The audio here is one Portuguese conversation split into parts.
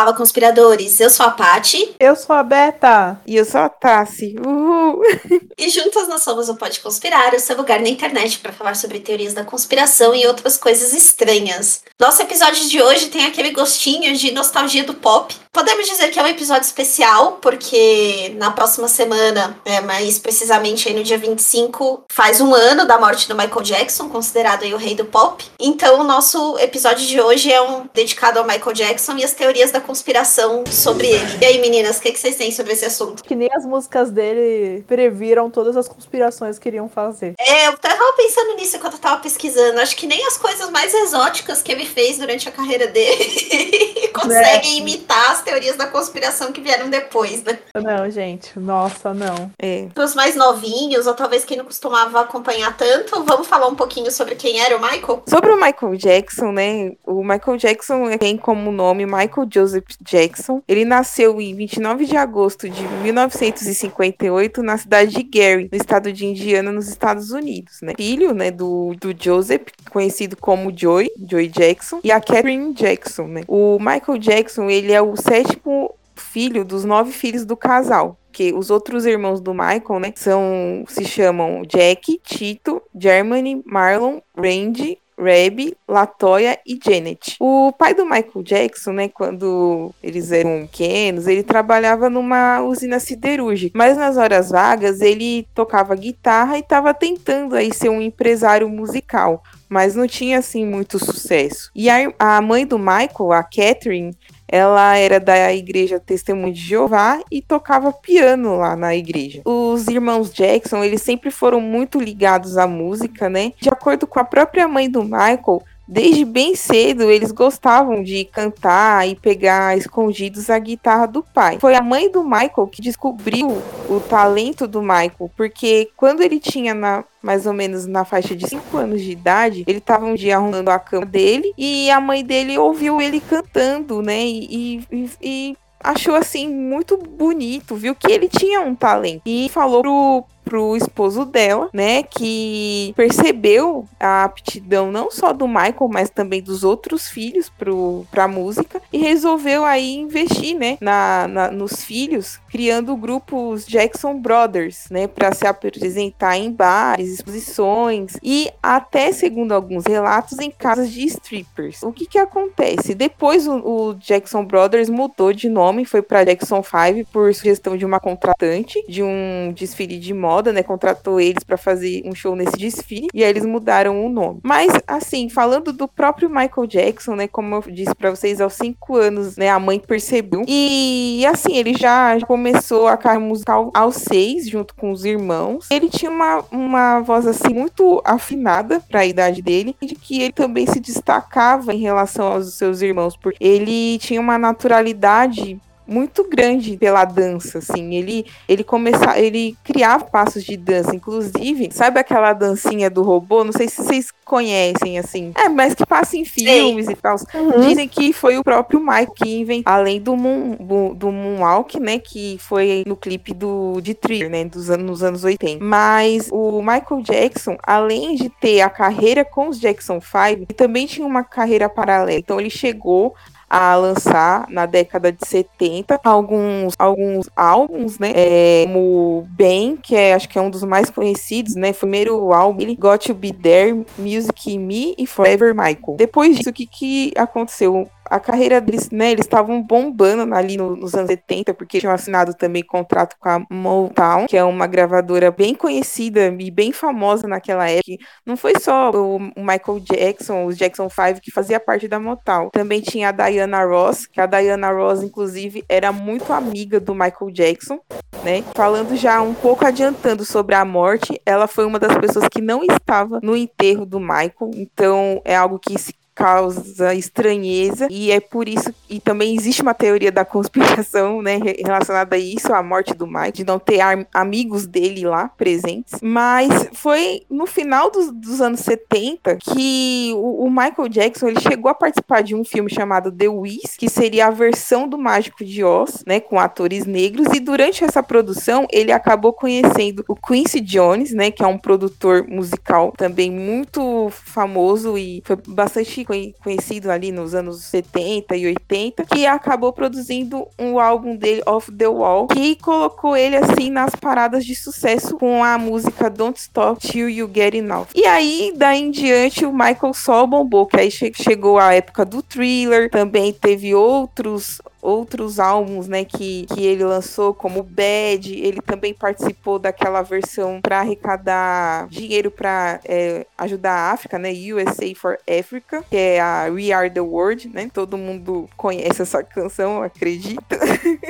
Fala, conspiradores. Eu sou a Pati. Eu sou a Beta. E eu sou a Tassi. Uhul. E juntas nós somos o Pode Conspirar, o seu lugar na internet para falar sobre teorias da conspiração e outras coisas estranhas. Nosso episódio de hoje tem aquele gostinho de nostalgia do pop. Podemos dizer que é um episódio especial, porque na próxima semana, é, mais precisamente aí no dia 25, faz um ano da morte do Michael Jackson, considerado aí o rei do pop. Então, o nosso episódio de hoje é um dedicado ao Michael Jackson e as teorias da conspiração sobre ele. E aí, meninas, o que, que vocês têm sobre esse assunto? Que nem as músicas dele previram todas as conspirações que iriam fazer. É, eu tava pensando nisso enquanto eu tava pesquisando. Acho que nem as coisas mais exóticas que ele fez durante a carreira dele conseguem é. imitar as teorias da conspiração que vieram depois, né? Não, gente. Nossa, não. É. Os mais novinhos, ou talvez quem não costumava acompanhar tanto, vamos falar um pouquinho sobre quem era o Michael? Sobre o Michael Jackson, né? O Michael Jackson tem como nome Michael Joseph Jackson. Ele nasceu em 29 de agosto de 1958 na cidade de Gary, no estado de Indiana, nos Estados Unidos, né? Filho, né, do, do Joseph, conhecido como Joy, Joy Jackson, e a Catherine Jackson, né? O Michael Jackson, ele é o sétimo filho dos nove filhos do casal. Que os outros irmãos do Michael, né, são se chamam Jack, Tito, Germany, Marlon, Randy, Reb, Latoya e Janet. O pai do Michael Jackson, né, quando eles eram pequenos, ele trabalhava numa usina siderúrgica, mas nas horas vagas ele tocava guitarra e estava tentando aí ser um empresário musical, mas não tinha assim muito sucesso. E a, a mãe do Michael, a Catherine, ela era da igreja Testemunho de Jeová e tocava piano lá na igreja. Os irmãos Jackson, eles sempre foram muito ligados à música, né? De acordo com a própria mãe do Michael, Desde bem cedo, eles gostavam de cantar e pegar escondidos a guitarra do pai. Foi a mãe do Michael que descobriu o talento do Michael, porque quando ele tinha na, mais ou menos na faixa de 5 anos de idade, ele estava um dia arrumando a cama dele e a mãe dele ouviu ele cantando, né? E, e, e achou assim muito bonito, viu que ele tinha um talento e falou pro pro esposo dela, né, que percebeu a aptidão não só do Michael, mas também dos outros filhos pro, pra música e resolveu aí investir, né, na, na nos filhos, criando grupos Jackson Brothers, né, para se apresentar em bares, exposições e até, segundo alguns relatos, em casas de strippers. O que que acontece? Depois o, o Jackson Brothers mudou de nome, foi para Jackson 5 por sugestão de uma contratante de um desfile de moda moda, né, contratou eles para fazer um show nesse desfile e aí eles mudaram o nome. Mas assim, falando do próprio Michael Jackson, né, como eu disse para vocês, aos cinco anos, né, a mãe percebeu e assim ele já começou a carreira musical aos seis, junto com os irmãos. Ele tinha uma, uma voz assim muito afinada para a idade dele e de que ele também se destacava em relação aos seus irmãos, porque ele tinha uma naturalidade muito grande pela dança, assim. Ele ele começava, ele criava passos de dança, inclusive, sabe aquela dancinha do robô? Não sei se vocês conhecem assim. É, mas que passa em filmes Sim. e tal. Uhum. Dizem que foi o próprio Mike que inventou, além do moon, do Moonwalk, né, que foi no clipe do de Thriller, né, dos anos nos anos 80. Mas o Michael Jackson, além de ter a carreira com os Jackson 5, ele também tinha uma carreira paralela. Então ele chegou a lançar na década de 70 alguns, alguns álbuns, né? É, como Ben, que é, acho que é um dos mais conhecidos, né? Primeiro álbum, ele Got to Be There, Music Me e Forever Michael. Depois disso, o que, que aconteceu? A carreira deles, né, eles estavam bombando ali no, nos anos 70, porque tinham assinado também contrato com a Motown, que é uma gravadora bem conhecida e bem famosa naquela época. Não foi só o Michael Jackson, os Jackson 5 que fazia parte da Motown. Também tinha a Diana Ross, que a Diana Ross, inclusive, era muito amiga do Michael Jackson. Né? Falando já um pouco adiantando sobre a morte, ela foi uma das pessoas que não estava no enterro do Michael, então é algo que se causa estranheza e é por isso e também existe uma teoria da conspiração, né, relacionada a isso, a morte do Mike, de não ter amigos dele lá presentes. Mas foi no final dos, dos anos 70 que o, o, Michael Jackson ele chegou a participar de um filme chamado The Wiz, que seria a versão do Mágico de Oz, né, com atores negros. E durante essa produção ele acabou conhecendo o Quincy Jones, né, que é um produtor musical também muito famoso e foi bastante bastante conhecido ali nos anos 70 e 80, que acabou produzindo um álbum dele, Off the Wall, que colocou ele assim nas paradas de sucesso com a música Don't Stop Till You Get Enough. E aí, daí em diante, o Michael só bombou, que aí che chegou a época do Thriller, também teve outros outros álbuns, né, que, que ele lançou, como Bad, ele também participou daquela versão para arrecadar dinheiro para é, ajudar a África, né, USA for Africa, que é a We Are the World, né, todo mundo conhece essa canção, acredito.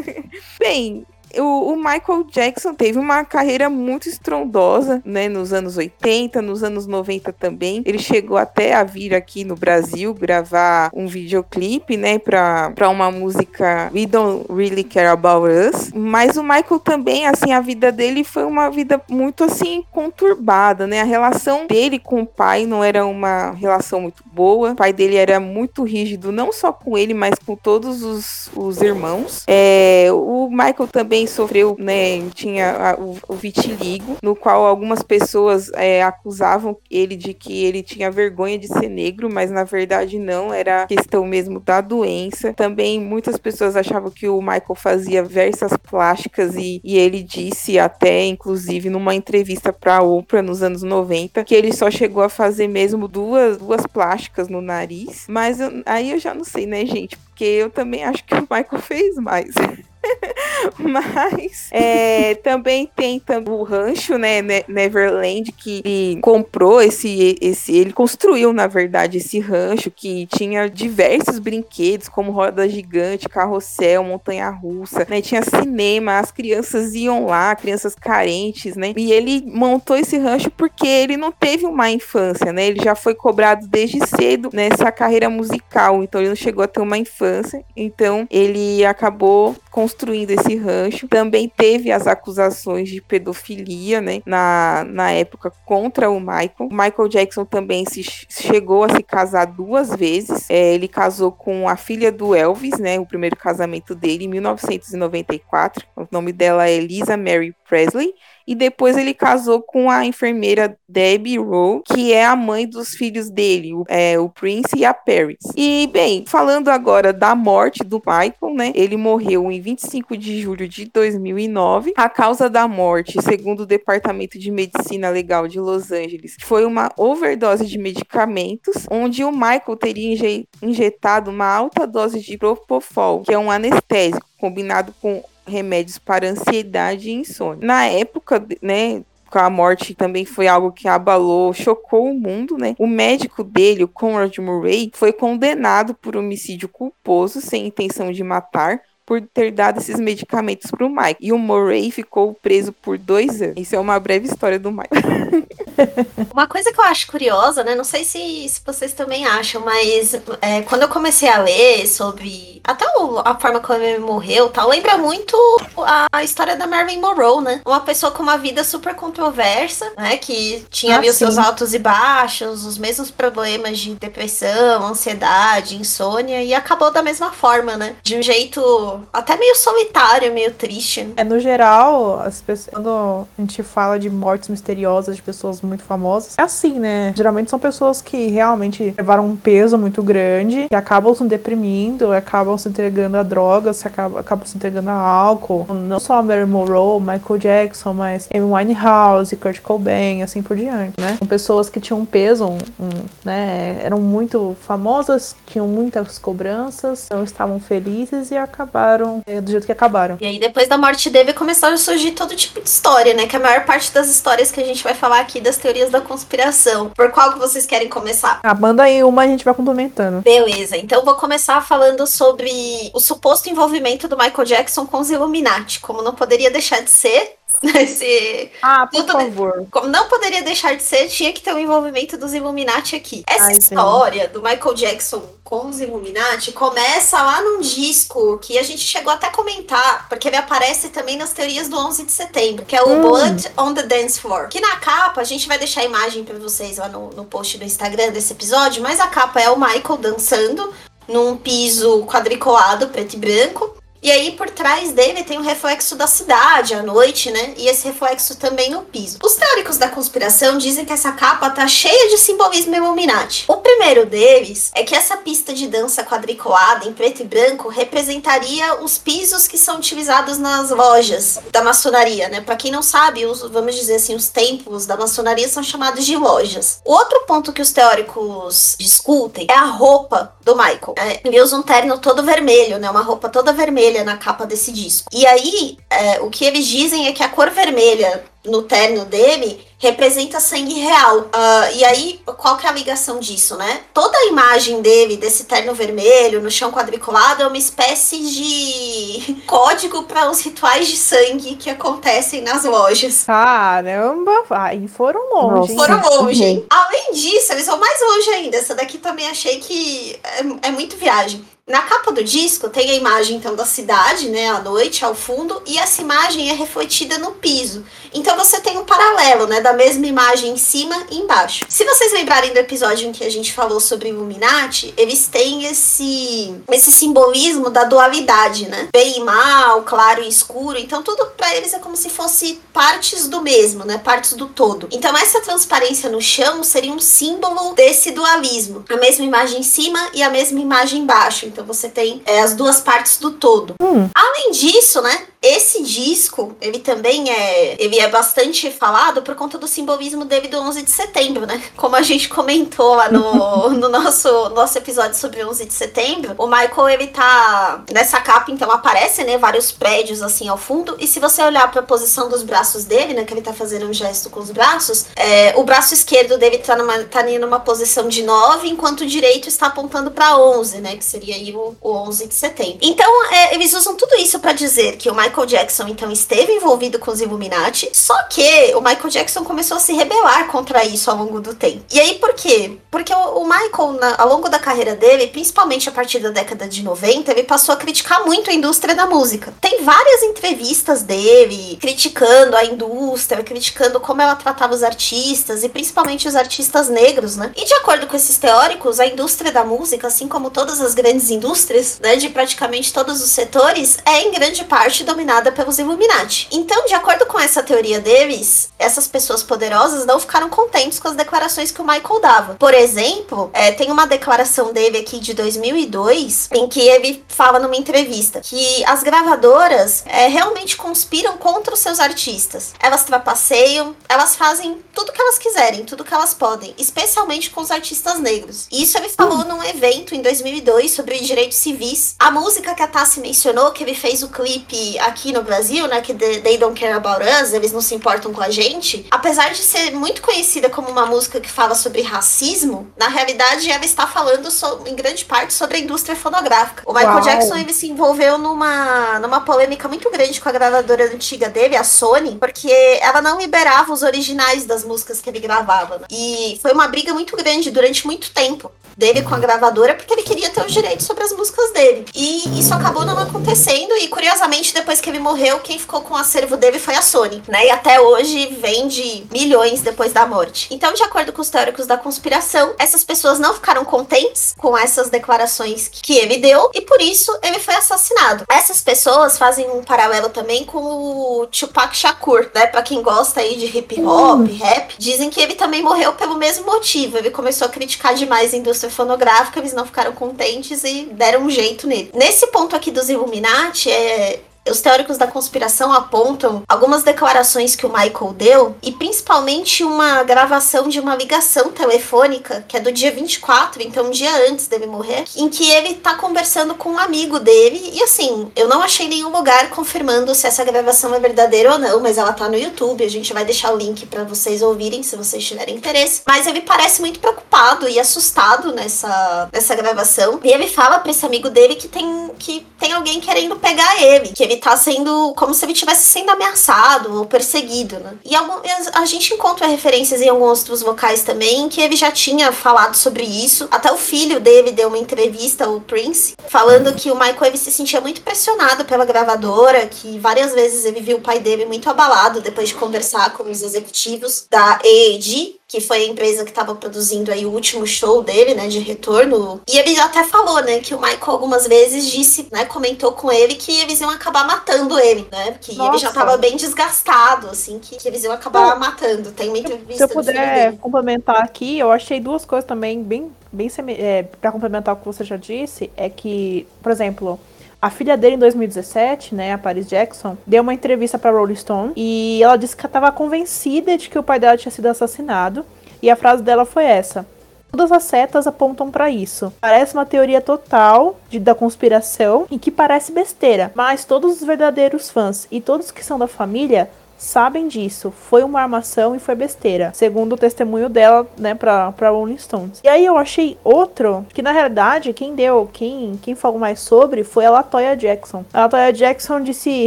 Bem, o, o, Michael Jackson teve uma carreira muito estrondosa, né, nos anos 80, nos anos 90 também. Ele chegou até a vir aqui no Brasil gravar um videoclipe, né, para uma música We Don't Really Care About Us. Mas o Michael também, assim, a vida dele foi uma vida muito assim conturbada, né? A relação dele com o pai não era uma relação muito boa. O pai dele era muito rígido, não só com ele, mas com todos os, os irmãos. É, o Michael também também sofreu, né, tinha a, o, o, vitiligo, no qual algumas pessoas é, acusavam ele de que ele tinha vergonha de ser negro, mas na verdade não, era questão mesmo da doença. Também muitas pessoas achavam que o Michael fazia versas plásticas e, e ele disse até, inclusive, numa entrevista para Oprah nos anos 90, que ele só chegou a fazer mesmo duas, duas plásticas no nariz. Mas eu, aí eu já não sei, né, gente? Porque eu também acho que o Michael fez mais. Mas é, também tem o rancho, né, Neverland, que comprou esse, esse. Ele construiu, na verdade, esse rancho que tinha diversos brinquedos, como roda gigante, carrossel, montanha-russa, né? Tinha cinema, as crianças iam lá, crianças carentes, né? E ele montou esse rancho porque ele não teve uma infância, né? Ele já foi cobrado desde cedo nessa carreira musical, então ele não chegou a ter uma infância. Então ele acabou construindo esse rancho. Também teve as acusações de pedofilia, né, na, na época contra o Michael. O Michael Jackson também se chegou a se casar duas vezes. É, ele casou com a filha do Elvis, né, o primeiro casamento dele em 1994. O nome dela é Elisa Mary Presley e depois ele casou com a enfermeira Debbie Rowe, que é a mãe dos filhos dele, o, é, o Prince e a Paris. E, bem, falando agora da morte do Michael, né? Ele morreu em 25 de julho de 2009. A causa da morte, segundo o Departamento de Medicina Legal de Los Angeles, foi uma overdose de medicamentos, onde o Michael teria inje injetado uma alta dose de propofol, que é um anestésico, combinado com remédios para ansiedade e insônia. Na época, né, a morte também foi algo que abalou, chocou o mundo, né? O médico dele, o Conrad Murray, foi condenado por homicídio culposo sem intenção de matar por ter dado esses medicamentos para o Mike. E o Murray ficou preso por dois anos. Isso é uma breve história do Mike. uma coisa que eu acho curiosa, né? Não sei se, se vocês também acham, mas é, quando eu comecei a ler sobre até o, a forma como ele morreu, tal, lembra muito a, a, história da Marilyn Monroe, né? Uma pessoa com uma vida super controversa, né? Que tinha ah, os seus altos e baixos, os mesmos problemas de depressão, ansiedade, insônia e acabou da mesma forma, né? De um jeito até meio solitário, meio triste. É, no geral, as pessoas, quando a gente fala de mortes misteriosas de pessoas muito famosas, é assim, né? Geralmente são pessoas que realmente levaram um peso muito grande, que acabam se deprimindo, acabam se entregando a drogas, acabam, acabam se entregando a álcool. Não só a Mary Monroe, Michael Jackson, mas Amy Winehouse, Kurt Cobain, assim por diante, né? São pessoas que tinham um peso, um, um, né? Eram muito famosas, tinham muitas cobranças, não estavam felizes e acabaram acabaram é, do jeito que acabaram. E aí, depois da morte dele, começaram a surgir todo tipo de história, né? Que a maior parte das histórias que a gente vai falar aqui das teorias da conspiração. Por qual que vocês querem começar? Ah, manda aí uma a gente vai complementando. Beleza, então vou começar falando sobre o suposto envolvimento do Michael Jackson com os Illuminati. Como não poderia deixar de ser, Esse, ah, por favor. Como não poderia deixar de ser, tinha que ter o um envolvimento dos Illuminati aqui. Essa Ai, história sim. do Michael Jackson com os Illuminati começa lá num disco que a gente chegou até a comentar, porque ele aparece também nas teorias do 11 de setembro, que é o hum. Blood on the Dance Floor. Que na capa, a gente vai deixar a imagem para vocês lá no, no post do Instagram desse episódio, mas a capa é o Michael dançando num piso quadriculado, preto e branco. E aí, por trás dele, tem o reflexo da cidade à noite, né? E esse reflexo também no piso. Os teóricos da conspiração dizem que essa capa tá cheia de simbolismo Illuminati. O primeiro deles é que essa pista de dança quadriculada em preto e branco representaria os pisos que são utilizados nas lojas da maçonaria, né? Para quem não sabe, os, vamos dizer assim, os templos da maçonaria são chamados de lojas. Outro ponto que os teóricos discutem é a roupa do Michael. É, ele usa um terno todo vermelho, né? Uma roupa toda vermelha na capa desse disco. E aí, é, o que eles dizem é que a cor vermelha no terno dele representa sangue real. Uh, e aí, qual que é a ligação disso, né? Toda a imagem dele, desse terno vermelho, no chão quadriculado, é uma espécie de código para os rituais de sangue que acontecem nas lojas. Caramba, aí foram longe. Nossa, foram longe. Uhum. Além disso, eles vão mais longe ainda. Essa daqui também achei que é, é muito viagem. Na capa do disco tem a imagem então da cidade, né, à noite, ao fundo, e essa imagem é refletida no piso. Então você tem um paralelo, né, da mesma imagem em cima e embaixo. Se vocês lembrarem do episódio em que a gente falou sobre Illuminati, eles têm esse esse simbolismo da dualidade, né? Bem e mal, claro e escuro. Então tudo para eles é como se fosse partes do mesmo, né? Partes do todo. Então essa transparência no chão seria um símbolo desse dualismo. A mesma imagem em cima e a mesma imagem embaixo. Então você tem é, as duas partes do todo. Hum. Além disso, né? Esse disco, ele também é, ele é bastante falado por conta do simbolismo dele do 11 de setembro, né? Como a gente comentou lá no, no nosso, nosso episódio sobre 11 de setembro, o Michael, ele tá nessa capa, então aparece, né, vários prédios assim ao fundo, e se você olhar para a posição dos braços dele, né, que ele tá fazendo um gesto com os braços, é, o braço esquerdo dele tá numa, tá numa posição de 9, enquanto o direito está apontando para 11, né, que seria aí o, o 11 de setembro. Então, é, eles usam tudo isso para dizer que o Michael Michael Jackson então esteve envolvido com os Illuminati, só que o Michael Jackson começou a se rebelar contra isso ao longo do tempo. E aí por quê? Porque o, Michael, na, ao longo da carreira dele, principalmente a partir da década de 90, ele passou a criticar muito a indústria da música. Tem várias entrevistas dele criticando a indústria, criticando como ela tratava os artistas e principalmente os artistas negros, né? E de acordo com esses teóricos, a indústria da música, assim como todas as grandes indústrias, né, de praticamente todos os setores, é em grande parte dominada dominada pelos Illuminati. Então, de acordo com essa teoria deles, essas pessoas poderosas não ficaram contentes com as declarações que o Michael dava. Por exemplo, é, tem uma declaração dele aqui de 2002 em que ele fala numa entrevista que as gravadoras é, realmente conspiram contra os seus artistas. Elas trapaceiam, elas fazem tudo que elas quiserem, tudo que elas podem, especialmente com os artistas negros. Isso ele falou hum. num evento em 2002 sobre direitos civis. A música que a Tassi mencionou, que ele fez o clipe aqui no Brasil, né, que They Don't Care About Us, eles não se importam com a gente, apesar de ser muito conhecida como uma música que fala sobre racismo, na realidade ela está falando so, em grande parte sobre a indústria fonográfica. O Michael Uau. Jackson ele se envolveu numa, numa polêmica muito grande com a gravadora antiga dele, a Sony, porque ela não liberava os originais das músicas que ele gravava. Né? E foi uma briga muito grande durante muito tempo dele com a gravadora, porque ele queria ter os direitos sobre as músicas dele. E isso acabou não acontecendo, e curiosamente, depois que ele morreu, quem ficou com o acervo dele foi a Sony, né? E até hoje vende milhões depois da morte. Então, de acordo com os teóricos da conspiração, essas pessoas não ficaram contentes com essas declarações que ele deu, e por isso ele foi assassinado. Essas pessoas fazem um paralelo também com o Tupac Shakur, né? Pra quem gosta aí de hip hop, hum. rap, dizem que ele também morreu pelo mesmo motivo. Ele começou a criticar demais a indústria fonográfica, eles não ficaram contentes e deram um jeito nele. Nesse ponto aqui dos Illuminati, é, os teóricos da conspiração apontam algumas declarações que o Michael deu e principalmente uma gravação de uma ligação telefônica, que é do dia 24, então um dia antes dele morrer, em que ele tá conversando com um amigo dele e assim, eu não achei nenhum lugar confirmando se essa gravação é verdadeira ou não, mas ela tá no YouTube, a gente vai deixar o link para vocês ouvirem se vocês tiverem interesse. Mas ele parece muito preocupado e assustado nessa, nessa gravação. E ele fala para esse amigo dele que tem que tem alguém querendo pegar ele, que ele tá sendo como se ele estivesse sendo ameaçado ou perseguido, né? E algum, a gente encontra referências em alguns outros vocais também que ele já tinha falado sobre isso. Até o filho dele deu uma entrevista, o Prince, falando que o Michael ele se sentia muito pressionado pela gravadora, que várias vezes ele viu o pai dele muito abalado depois de conversar com os executivos da AAG, que foi a empresa que estava produzindo aí o último show dele, né, de retorno. E ele até falou, né, que o Michael algumas vezes disse, né, comentou com ele que eles iam acabar matando ele, né, que ele já estava bem desgastado, assim, que, que eles iam acabar então, matando. Tem uma entrevista Se eu puder complementar aqui, eu achei duas coisas também bem, bem é, para complementar o que você já disse, é que, por exemplo, a filha dele, em 2017, né, a Paris Jackson, deu uma entrevista para Rolling Stone e ela disse que estava convencida de que o pai dela tinha sido assassinado. E a frase dela foi essa: Todas as setas apontam para isso. Parece uma teoria total de, da conspiração e que parece besteira, mas todos os verdadeiros fãs e todos que são da família sabem disso. Foi uma armação e foi besteira, segundo o testemunho dela, né, pra, pra Rolling Stones. E aí eu achei outro, que na realidade quem deu, quem, quem falou mais sobre foi a Latoya Jackson. A Latoya Jackson disse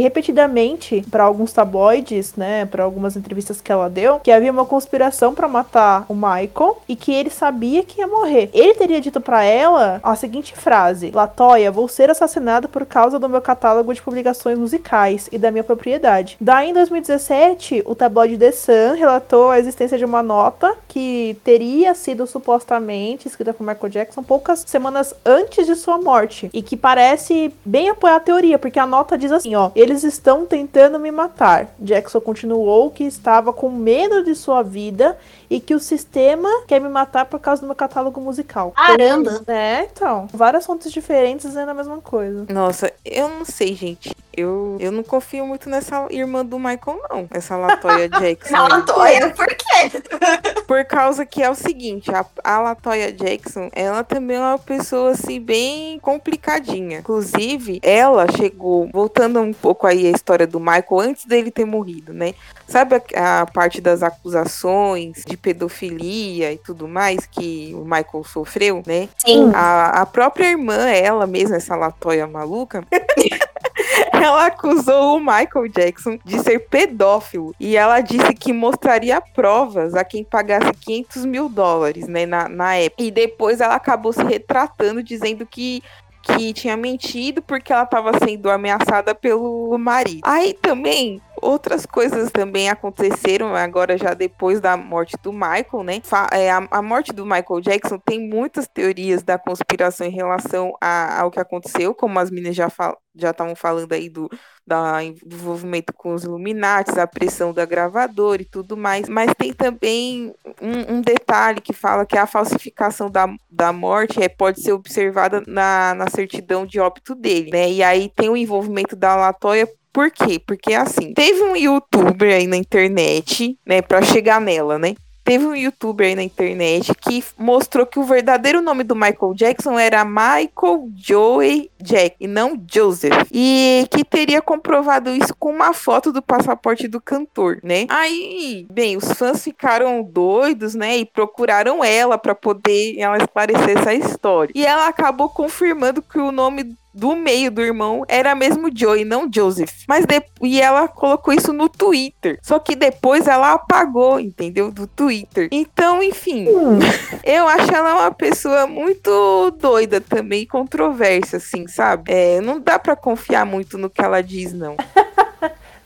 repetidamente para alguns tabloides, né, para algumas entrevistas que ela deu, que havia uma conspiração para matar o Michael e que ele sabia que ia morrer. Ele teria dito para ela a seguinte frase: Latoya, vou ser assassinado por causa do meu catálogo de publicações musicais e da minha propriedade. Daí em 2016 2017, o tabloide The Sun relatou a existência de uma nota que teria sido supostamente escrita por Michael Jackson poucas semanas antes de sua morte e que parece bem apoiar a teoria, porque a nota diz assim, ó, eles estão tentando me matar. Jackson continuou que estava com medo de sua vida e que o sistema quer me matar por causa do meu catálogo musical. Caramba! É, então, várias fontes diferentes dizendo a mesma coisa. Nossa, eu não sei, gente. Eu, eu não confio muito nessa irmã do Michael, não. Essa Latoya Jackson. Latoya, por quê? Por causa que é o seguinte, a, a Latoya Jackson, ela também é uma pessoa, assim, bem complicadinha. Inclusive, ela chegou, voltando um pouco aí a história do Michael, antes dele ter morrido, né? Sabe a, a parte das acusações de pedofilia e tudo mais que o Michael sofreu, né? Sim. A, a própria irmã, ela mesma, essa Latoya maluca... ela acusou o Michael Jackson de ser pedófilo e ela disse que mostraria provas a quem pagasse 500 mil dólares, né, na, na época. E depois ela acabou se retratando, dizendo que que tinha mentido porque ela estava sendo ameaçada pelo marido. Aí também outras coisas também aconteceram agora já depois da morte do Michael, né? É, a, morte do Michael Jackson tem muitas teorias da conspiração em relação a, ao que aconteceu, como as meninas já fal, já estavam falando aí do, do envolvimento com os Illuminati, a pressão da gravadora e tudo mais, mas tem também um, um, detalhe que fala que a falsificação da, da morte é, pode ser observada na, na certidão de óbito dele, né? E aí tem o envolvimento da Latoya por quê? Porque assim, teve um youtuber aí na internet, né, para chegar nela, né? Teve um youtuber aí na internet que mostrou que o verdadeiro nome do Michael Jackson era Michael Joey Jack e não Joseph. E que teria comprovado isso com uma foto do passaporte do cantor, né? Aí, bem, os fãs ficaram doidos, né? E procuraram ela para poder ela esclarecer essa história. E ela acabou confirmando que o nome do meio do irmão era mesmo Joey, não Joseph. Mas de... e ela colocou isso no Twitter. Só que depois ela apagou, entendeu? Do Twitter. Então, enfim, hum. eu acho ela uma pessoa muito doida também, controversa, assim, sabe? É, não dá para confiar muito no que ela diz, não.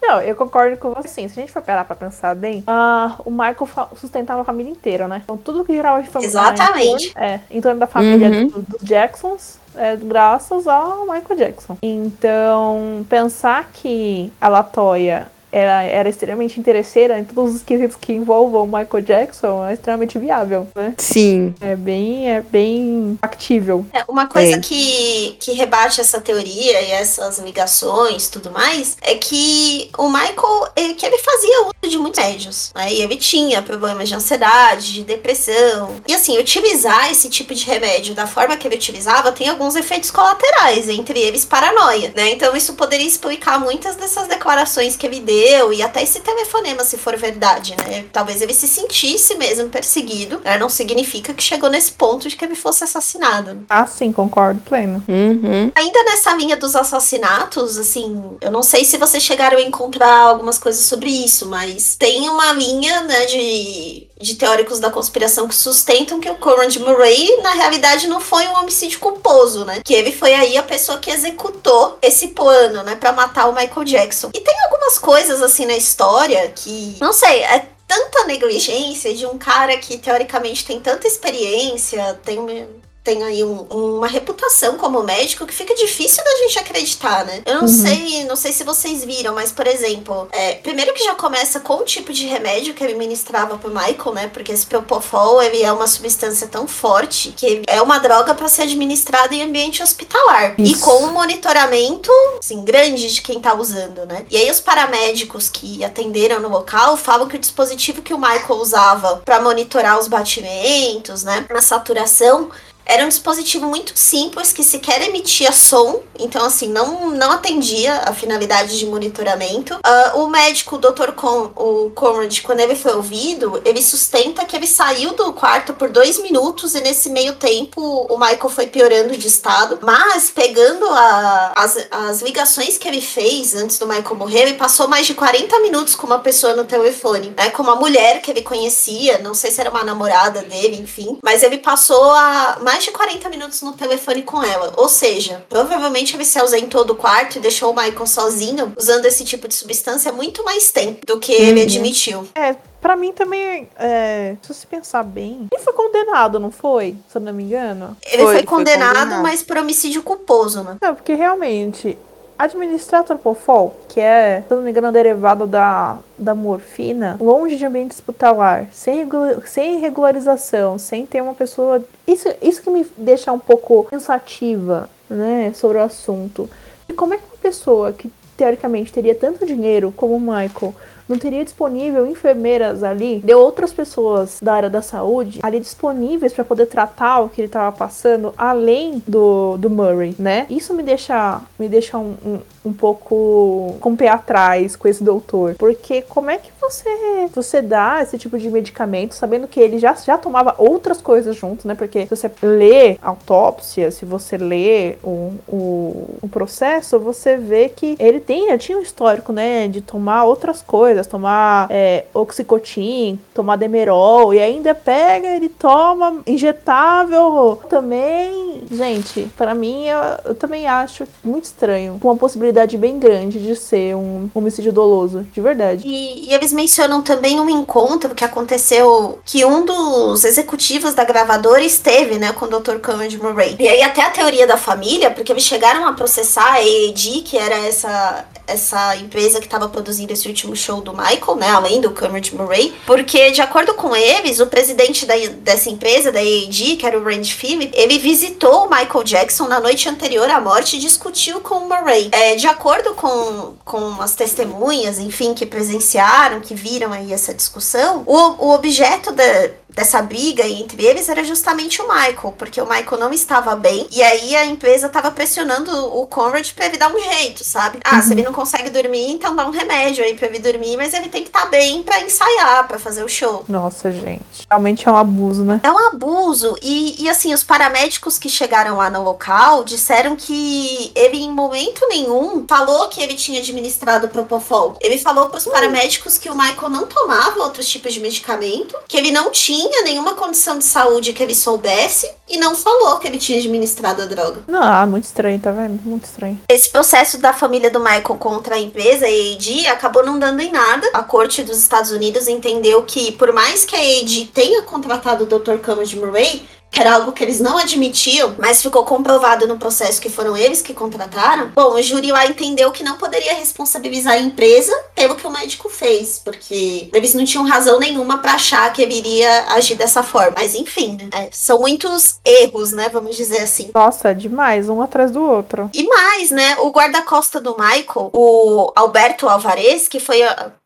Não, eu concordo com você. Sim, se a gente for parar pra pensar bem, uh, o Michael sustentava a família inteira, né? Então tudo que girava de família. Exatamente. É, em torno da família uhum. dos do Jacksons é, graças ao Michael Jackson. Então, pensar que a Latoya era, era extremamente interesseira em todos os quesitos que envolvam o Michael Jackson é extremamente viável, né? Sim. É bem, é bem factível. É, uma coisa é. que, que rebate essa teoria e essas ligações tudo mais é que o Michael, é, que ele fazia de muitos médios. Né? E ele tinha problemas de ansiedade, de depressão. E assim, utilizar esse tipo de remédio da forma que ele utilizava tem alguns efeitos colaterais, entre eles paranoia, né? Então isso poderia explicar muitas dessas declarações que ele deu e até esse telefonema, se for verdade, né? Talvez ele se sentisse mesmo perseguido, né? Não significa que chegou nesse ponto de que ele fosse assassinado. Ah, sim, concordo pleno. Uhum. Ainda nessa linha dos assassinatos, assim, eu não sei se vocês chegaram a encontrar algumas coisas sobre isso, mas tem uma linha, né, de, de teóricos da conspiração que sustentam que o Conrad Murray, na realidade, não foi um homicídio culposo, né? Que ele foi aí a pessoa que executou esse plano, né, para matar o Michael Jackson. E tem algumas coisas, assim, na história que, não sei, é tanta negligência de um cara que teoricamente tem tanta experiência, tem tem aí um, uma reputação como médico que fica difícil da gente acreditar, né? Eu não uhum. sei, não sei se vocês viram, mas, por exemplo, é, primeiro que já começa com o tipo de remédio que ele ministrava pro Michael, né? Porque esse Propofol, ele é uma substância tão forte que é uma droga para ser administrada em ambiente hospitalar. Isso. E com um monitoramento, assim, grande de quem tá usando, né? E aí os paramédicos que atenderam no local falam que o dispositivo que o Michael usava para monitorar os batimentos, né? Na saturação, era um dispositivo muito simples que sequer emitia som, então assim, não, não atendia a finalidade de monitoramento. Uh, o médico, o Dr. Con, o Conrad, quando ele foi ouvido, ele sustenta que ele saiu do quarto por dois minutos e nesse meio tempo o Michael foi piorando de estado. Mas pegando a, as, as ligações que ele fez antes do Michael morrer, ele passou mais de 40 minutos com uma pessoa no telefone, né? Com uma mulher que ele conhecia, não sei se era uma namorada dele, enfim. Mas ele passou a mais mais de 40 minutos no telefone com ela. Ou seja, provavelmente ele se ausentou do quarto e deixou o Michael sozinho usando esse tipo de substância muito mais tempo do que uhum. ele admitiu. É, Pra mim também, é, se você pensar bem, ele foi condenado, não foi? Se eu não me engano. Ele foi, foi, condenado, foi condenado, mas por homicídio culposo, né? Não, porque realmente Administrar Propofol, que é, se não me engano, derivado da, da morfina, longe de ambiente hospitalar, sem, sem regularização, sem ter uma pessoa. Isso, isso que me deixa um pouco pensativa né, sobre o assunto. E como é que uma pessoa que teoricamente teria tanto dinheiro como o Michael não teria disponível enfermeiras ali, de outras pessoas da área da saúde ali disponíveis para poder tratar o que ele estava passando, além do, do Murray, né? Isso me deixa, me deixa um, um, um pouco com o pé atrás com esse doutor, porque como é que você você dá esse tipo de medicamento sabendo que ele já, já tomava outras coisas juntos, né? Porque se você lê autópsia, se você lê o, o, o processo, você vê que ele tem, tinha um histórico, né, de tomar outras coisas tomar é, oxicotin, tomar demerol, e ainda pega, ele toma injetável também. Gente, para mim, eu, eu, também acho muito estranho. Uma possibilidade bem grande de ser um homicídio doloso, de verdade. E, e eles mencionam também um encontro que aconteceu que um dos executivos da gravadora esteve, né, com o Dr. Conrad Murray. E aí até a teoria da família, porque eles chegaram a processar a AAD, que era essa, essa empresa que estava produzindo esse último show do Michael, né, além do Kermit Murray, porque de acordo com eles, o presidente da, dessa empresa, da AAD, que era o Randy Phillips, ele visitou o Michael Jackson na noite anterior à morte e discutiu com o Murray. É, de acordo com, com as testemunhas, enfim, que presenciaram, que viram aí essa discussão, o, o objeto da, dessa briga entre eles era justamente o Michael, porque o Michael não estava bem e aí a empresa estava pressionando o Conrad para ele dar um jeito, sabe? Ah, uhum. se ele não consegue dormir, então dá um remédio aí para ele dormir, mas ele tem que estar tá bem para ensaiar, para fazer o show. Nossa, gente. Realmente é um abuso, né? É um abuso. E, e assim, os paramédicos que chegaram lá no local disseram que ele, em momento nenhum, falou que ele tinha administrado Propofol. Ele falou para os paramédicos que o Michael não tomava outros tipos de medicamento, que ele não tinha tinha nenhuma condição de saúde que ele soubesse e não falou que ele tinha administrado a droga. Não, ah, muito estranho, tá vendo? Muito estranho. Esse processo da família do Michael contra a empresa, a AD, acabou não dando em nada. A corte dos Estados Unidos entendeu que, por mais que a AD tenha contratado o Dr. Cameron Murray, que era algo que eles não admitiam, mas ficou comprovado no processo que foram eles que contrataram. Bom, o júri lá entendeu que não poderia responsabilizar a empresa pelo que o médico fez, porque eles não tinham razão nenhuma para achar que ele iria agir dessa forma. Mas enfim, né? É, são muitos erros, né? Vamos dizer assim. Nossa, demais, um atrás do outro. E mais, né? O guarda-costa do Michael, o Alberto Alvarez, que foi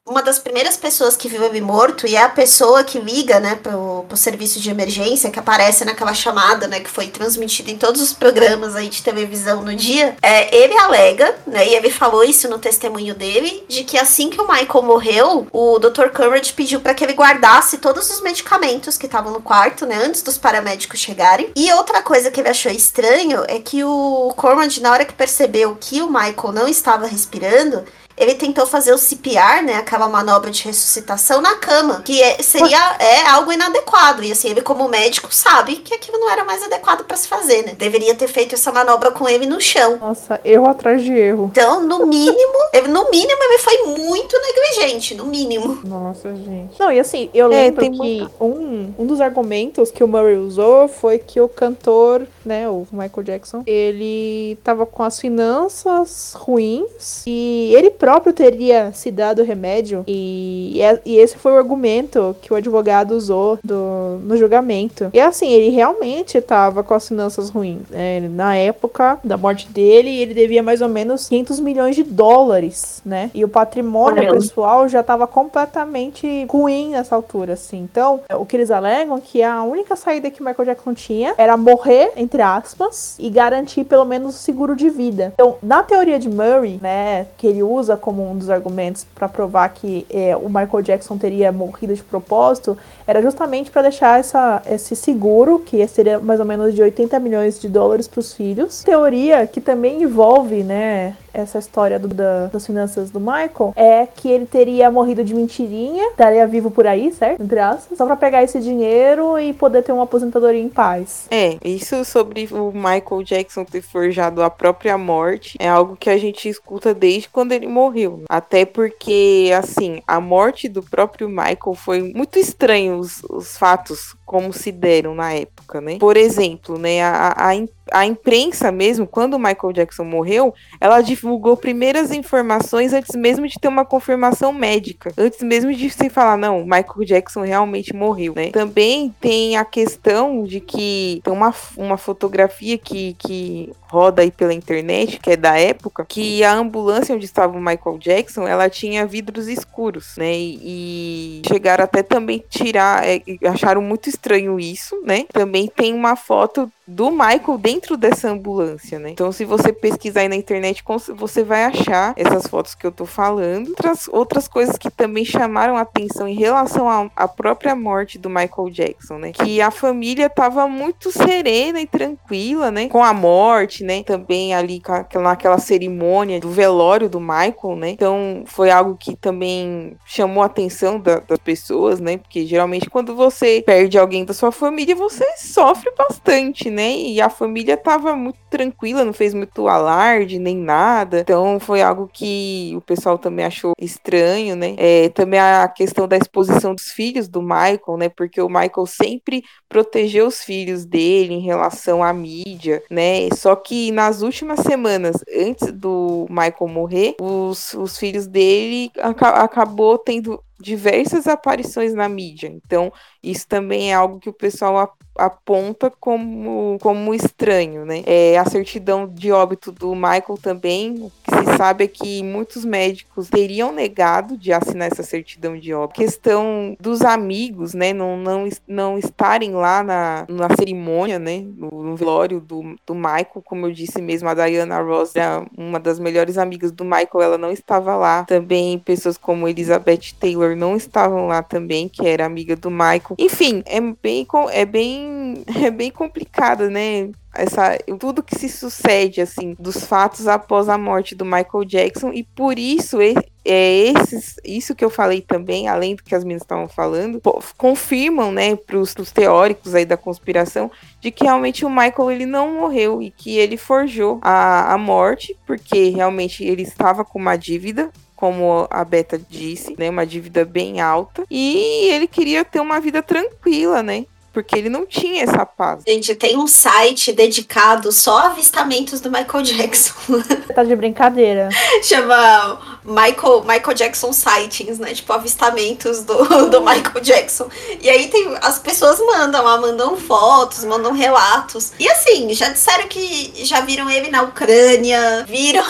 uma das primeiras pessoas que viu ele morto e é a pessoa que liga, né, pro, pro serviço de emergência, que aparece naquela chamada, né, que foi transmitida em todos os programas aí de televisão no dia, é, ele alega, né, e ele falou isso no testemunho dele, de que assim que o Michael morreu, o Dr. Courage pediu para que ele guardasse todos os medicamentos que estavam no quarto, né, antes dos paramédicos chegarem. E outra coisa que ele achou estranho é que o Cormand, na hora que percebeu que o Michael não estava respirando, ele tentou fazer o CPR, né, aquela manobra de ressuscitação na cama, que é, seria é algo inadequado. E assim, ele como médico sabe que aquilo não era mais adequado para se fazer, né? Deveria ter feito essa manobra com ele no chão. Nossa, erro atrás de erro. Então, no mínimo, ele, no mínimo ele foi muito negligente, no mínimo. Nossa, gente. Não, e assim, eu é, lembro que um, um dos argumentos que o Murray usou foi que o cantor, né, o Michael Jackson, ele tava com as finanças ruins e ele próprio teria se dado remédio e, e esse foi o argumento que o advogado usou do, no julgamento. E assim, ele realmente estava com as finanças ruins. Né? Na época da morte dele, ele devia mais ou menos 500 milhões de dólares, né? E o patrimônio pessoal já estava completamente ruim nessa altura, assim. Então, o que eles alegam é que a única saída que o Michael Jackson tinha era morrer, entre aspas, e garantir pelo menos o seguro de vida. Então, na teoria de Murray, né, que ele usa usa como um dos argumentos para provar que é, o Michael Jackson teria morrido de propósito era justamente para deixar essa, esse seguro, que seria mais ou menos de 80 milhões de dólares para os filhos. Teoria que também envolve, né, essa história do, da, das finanças do Michael é que ele teria morrido de mentirinha, estaria vivo por aí, certo? Entre aspas, só pra pegar esse dinheiro e poder ter uma aposentadoria em paz. É, isso sobre o Michael Jackson ter forjado a própria morte é algo que a gente escuta desde quando ele morreu. Até porque, assim, a morte do próprio Michael foi muito estranho os, os fatos como se deram na época, né? Por exemplo, né, a, a, a imprensa mesmo, quando o Michael Jackson morreu, ela divulgou primeiras informações antes mesmo de ter uma confirmação médica, antes mesmo de se falar, não, Michael Jackson realmente morreu, né? Também tem a questão de que tem uma, uma fotografia que, que roda aí pela internet, que é da época, que a ambulância onde estava o Michael Jackson, ela tinha vidros escuros, né? E, e chegaram até também tirar, é, acharam muito estranho isso, né? Também tem uma foto do Michael dentro dessa ambulância, né? Então, se você pesquisar aí na internet, você vai achar essas fotos que eu tô falando. Outras, outras coisas que também chamaram atenção em relação à própria morte do Michael Jackson, né? Que a família tava muito serena e tranquila, né? Com a morte, né? Também ali naquela cerimônia do velório do Michael, né? Então, foi algo que também chamou a atenção da, das pessoas, né? Porque geralmente quando você perde alguém da sua família, você sofre bastante, né? Né? E a família tava muito tranquila, não fez muito alarde nem nada. Então foi algo que o pessoal também achou estranho, né? É, também a questão da exposição dos filhos do Michael, né? Porque o Michael sempre protegeu os filhos dele em relação à mídia, né? Só que nas últimas semanas, antes do Michael morrer, os, os filhos dele ac acabou tendo diversas aparições na mídia. Então, isso também é algo que o pessoal aponta como, como estranho, né? É, a certidão de óbito do Michael também, que sabe é que muitos médicos teriam negado de assinar essa certidão de óbito. Questão dos amigos, né, não, não, não estarem lá na, na cerimônia, né, no, no velório do, do Michael, como eu disse mesmo, a Diana Ross, uma das melhores amigas do Michael, ela não estava lá. Também pessoas como Elizabeth Taylor não estavam lá também, que era amiga do Michael. Enfim, é bem, é bem, é bem complicado, né? Essa tudo que se sucede assim dos fatos após a morte do Michael Jackson e por isso é esses, isso que eu falei também, além do que as meninas estavam falando, confirmam, né, para os teóricos aí da conspiração, de que realmente o Michael ele não morreu e que ele forjou a, a morte, porque realmente ele estava com uma dívida como a Beta disse, né, uma dívida bem alta, e ele queria ter uma vida tranquila, né? Porque ele não tinha essa paz. Gente, tem um site dedicado só a avistamentos do Michael Jackson. Tá de brincadeira. Chama Michael, Michael Jackson Sightings, né? Tipo, avistamentos do, do Michael Jackson. E aí tem, as pessoas mandam lá, mandam fotos, mandam relatos. E assim, já disseram que já viram ele na Ucrânia, viram,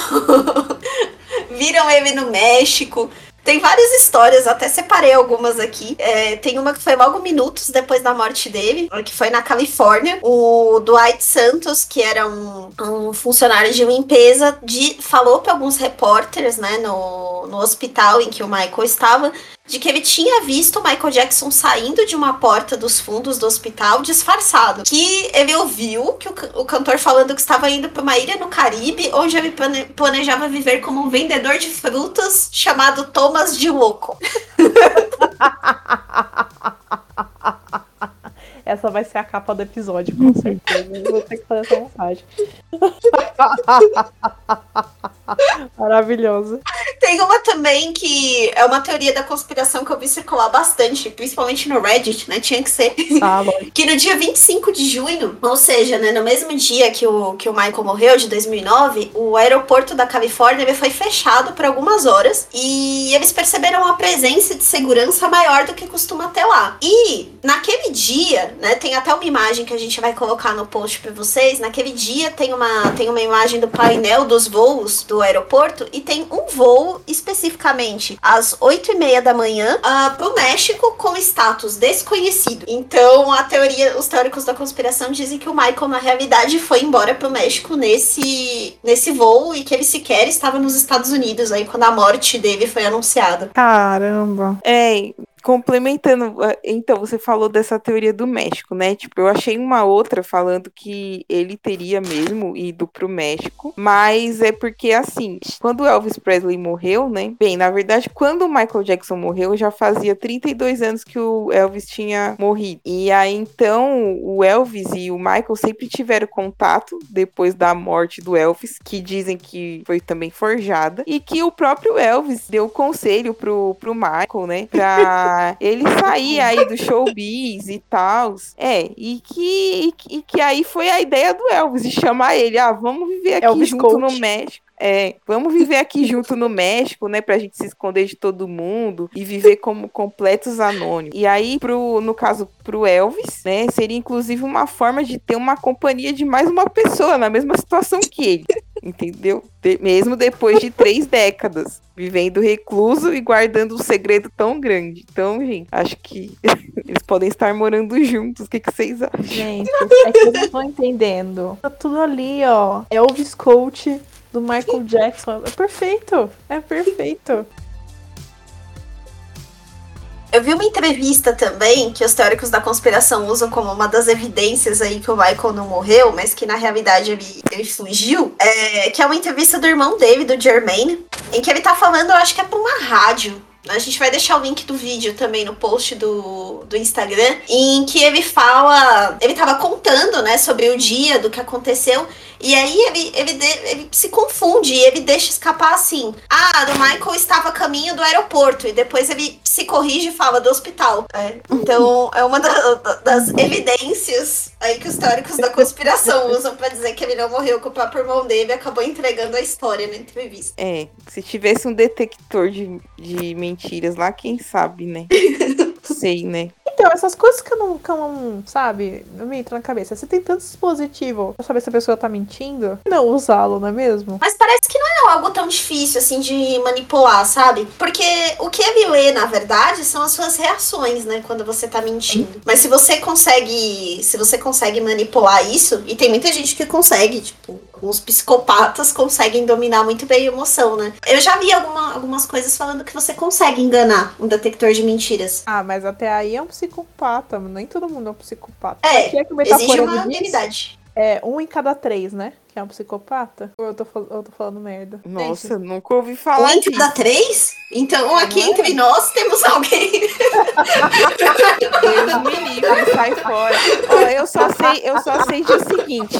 viram ele no México. Tem várias histórias, até separei algumas aqui. É, tem uma que foi logo minutos depois da morte dele, que foi na Califórnia. O Dwight Santos, que era um, um funcionário de limpeza, de, falou para alguns repórteres, né, no, no hospital em que o Michael estava, de que ele tinha visto o Michael Jackson saindo de uma porta dos fundos do hospital disfarçado. Que ele ouviu que o, o cantor falando que estava indo para uma ilha no Caribe, onde ele planejava viver como um vendedor de frutas chamado Thomas de Louco. Essa vai ser a capa do episódio, com certeza. Eu vou ter que fazer essa montagem. Maravilhoso. Tem uma também que é uma teoria da conspiração que eu vi circular bastante, principalmente no Reddit, né? Tinha que ser. Ah, que no dia 25 de junho, ou seja, né, no mesmo dia que o, que o Michael morreu, de 2009, o aeroporto da Califórnia foi fechado por algumas horas e eles perceberam uma presença de segurança maior do que costuma ter lá. E naquele dia, né, tem até uma imagem que a gente vai colocar no post para vocês. Naquele dia tem uma, tem uma imagem do painel dos voos do aeroporto e tem um voo especificamente às 8 e meia da manhã uh, pro México com status desconhecido. Então a teoria, os teóricos da conspiração dizem que o Michael na realidade foi embora pro México nesse, nesse voo e que ele sequer estava nos Estados Unidos aí quando a morte dele foi anunciada. Caramba. É, complementando, ah, então, você falou dessa teoria do México, né? Tipo, eu achei uma outra falando que ele teria mesmo ido pro México, mas é porque, assim, quando Elvis Presley morreu, né? Bem, na verdade, quando o Michael Jackson morreu, já fazia 32 anos que o Elvis tinha morrido. E aí, então, o Elvis e o Michael sempre tiveram contato depois da morte do Elvis, que dizem que foi também forjada, e que o próprio Elvis deu conselho pro, pro Michael, né? Pra ele sair aí do showbiz e tal. É, e que, e, e, que aí foi a ideia do Elvis, de chamar ele, ah, vamos viver aqui Elvis junto Coach. no México. É, vamos viver aqui junto no México, né? Pra gente se esconder de todo mundo e viver como completos anônimos. E aí, pro, no caso, pro Elvis, né? Seria inclusive uma forma de ter uma companhia de mais uma pessoa na mesma situação que ele. Entendeu? De, mesmo depois de três décadas vivendo recluso e guardando um segredo tão grande. Então, gente, acho que eles podem estar morando juntos. O que, que vocês acham? Gente, é que eu não tô entendendo. Tá tudo ali, ó. Elvis Coach do Michael Jackson. É perfeito. É perfeito. Eu vi uma entrevista também que os teóricos da conspiração usam como uma das evidências aí que o Michael não morreu, mas que na realidade ele, ele fugiu. É, que é uma entrevista do irmão dele, do Jermaine, em que ele tá falando, eu acho que é pra uma rádio. A gente vai deixar o link do vídeo também no post do, do Instagram, em que ele fala. Ele tava contando, né, sobre o dia do que aconteceu. E aí ele, ele, de, ele se confunde e ele deixa escapar assim. Ah, o Michael estava a caminho do aeroporto. E depois ele se corrige e fala do hospital. É. Então é uma da, das evidências aí que os teóricos da conspiração usam para dizer que ele não morreu com o próprio irmão dele e acabou entregando a história na entrevista. É, se tivesse um detector de, de mentiras lá, quem sabe, né? Sei, né? Então, essas coisas que eu não, que eu não sabe, não me entra na cabeça. Você tem tanto dispositivo pra saber se a pessoa tá mentindo, não usá-lo, não é mesmo? Mas parece que não é algo tão difícil, assim, de manipular, sabe? Porque o que ele lê, na verdade, são as suas reações, né, quando você tá mentindo. Mas se você consegue, se você consegue manipular isso, e tem muita gente que consegue, tipo, os psicopatas conseguem dominar muito bem a emoção, né? Eu já vi alguma, algumas coisas falando que você consegue enganar um detector de mentiras. Ah, mas até aí é um psicopata, nem todo mundo é um psicopata. É, é que existe uma habilidade. É, um em cada três, né? Que é um psicopata? Ou eu tô, eu tô falando merda? Nossa, Gente, nunca ouvi falar um disso. cada três? Então aqui é? entre nós temos alguém. Deus me livre, sai fora. Ó, eu só sei, eu só sei de o seguinte.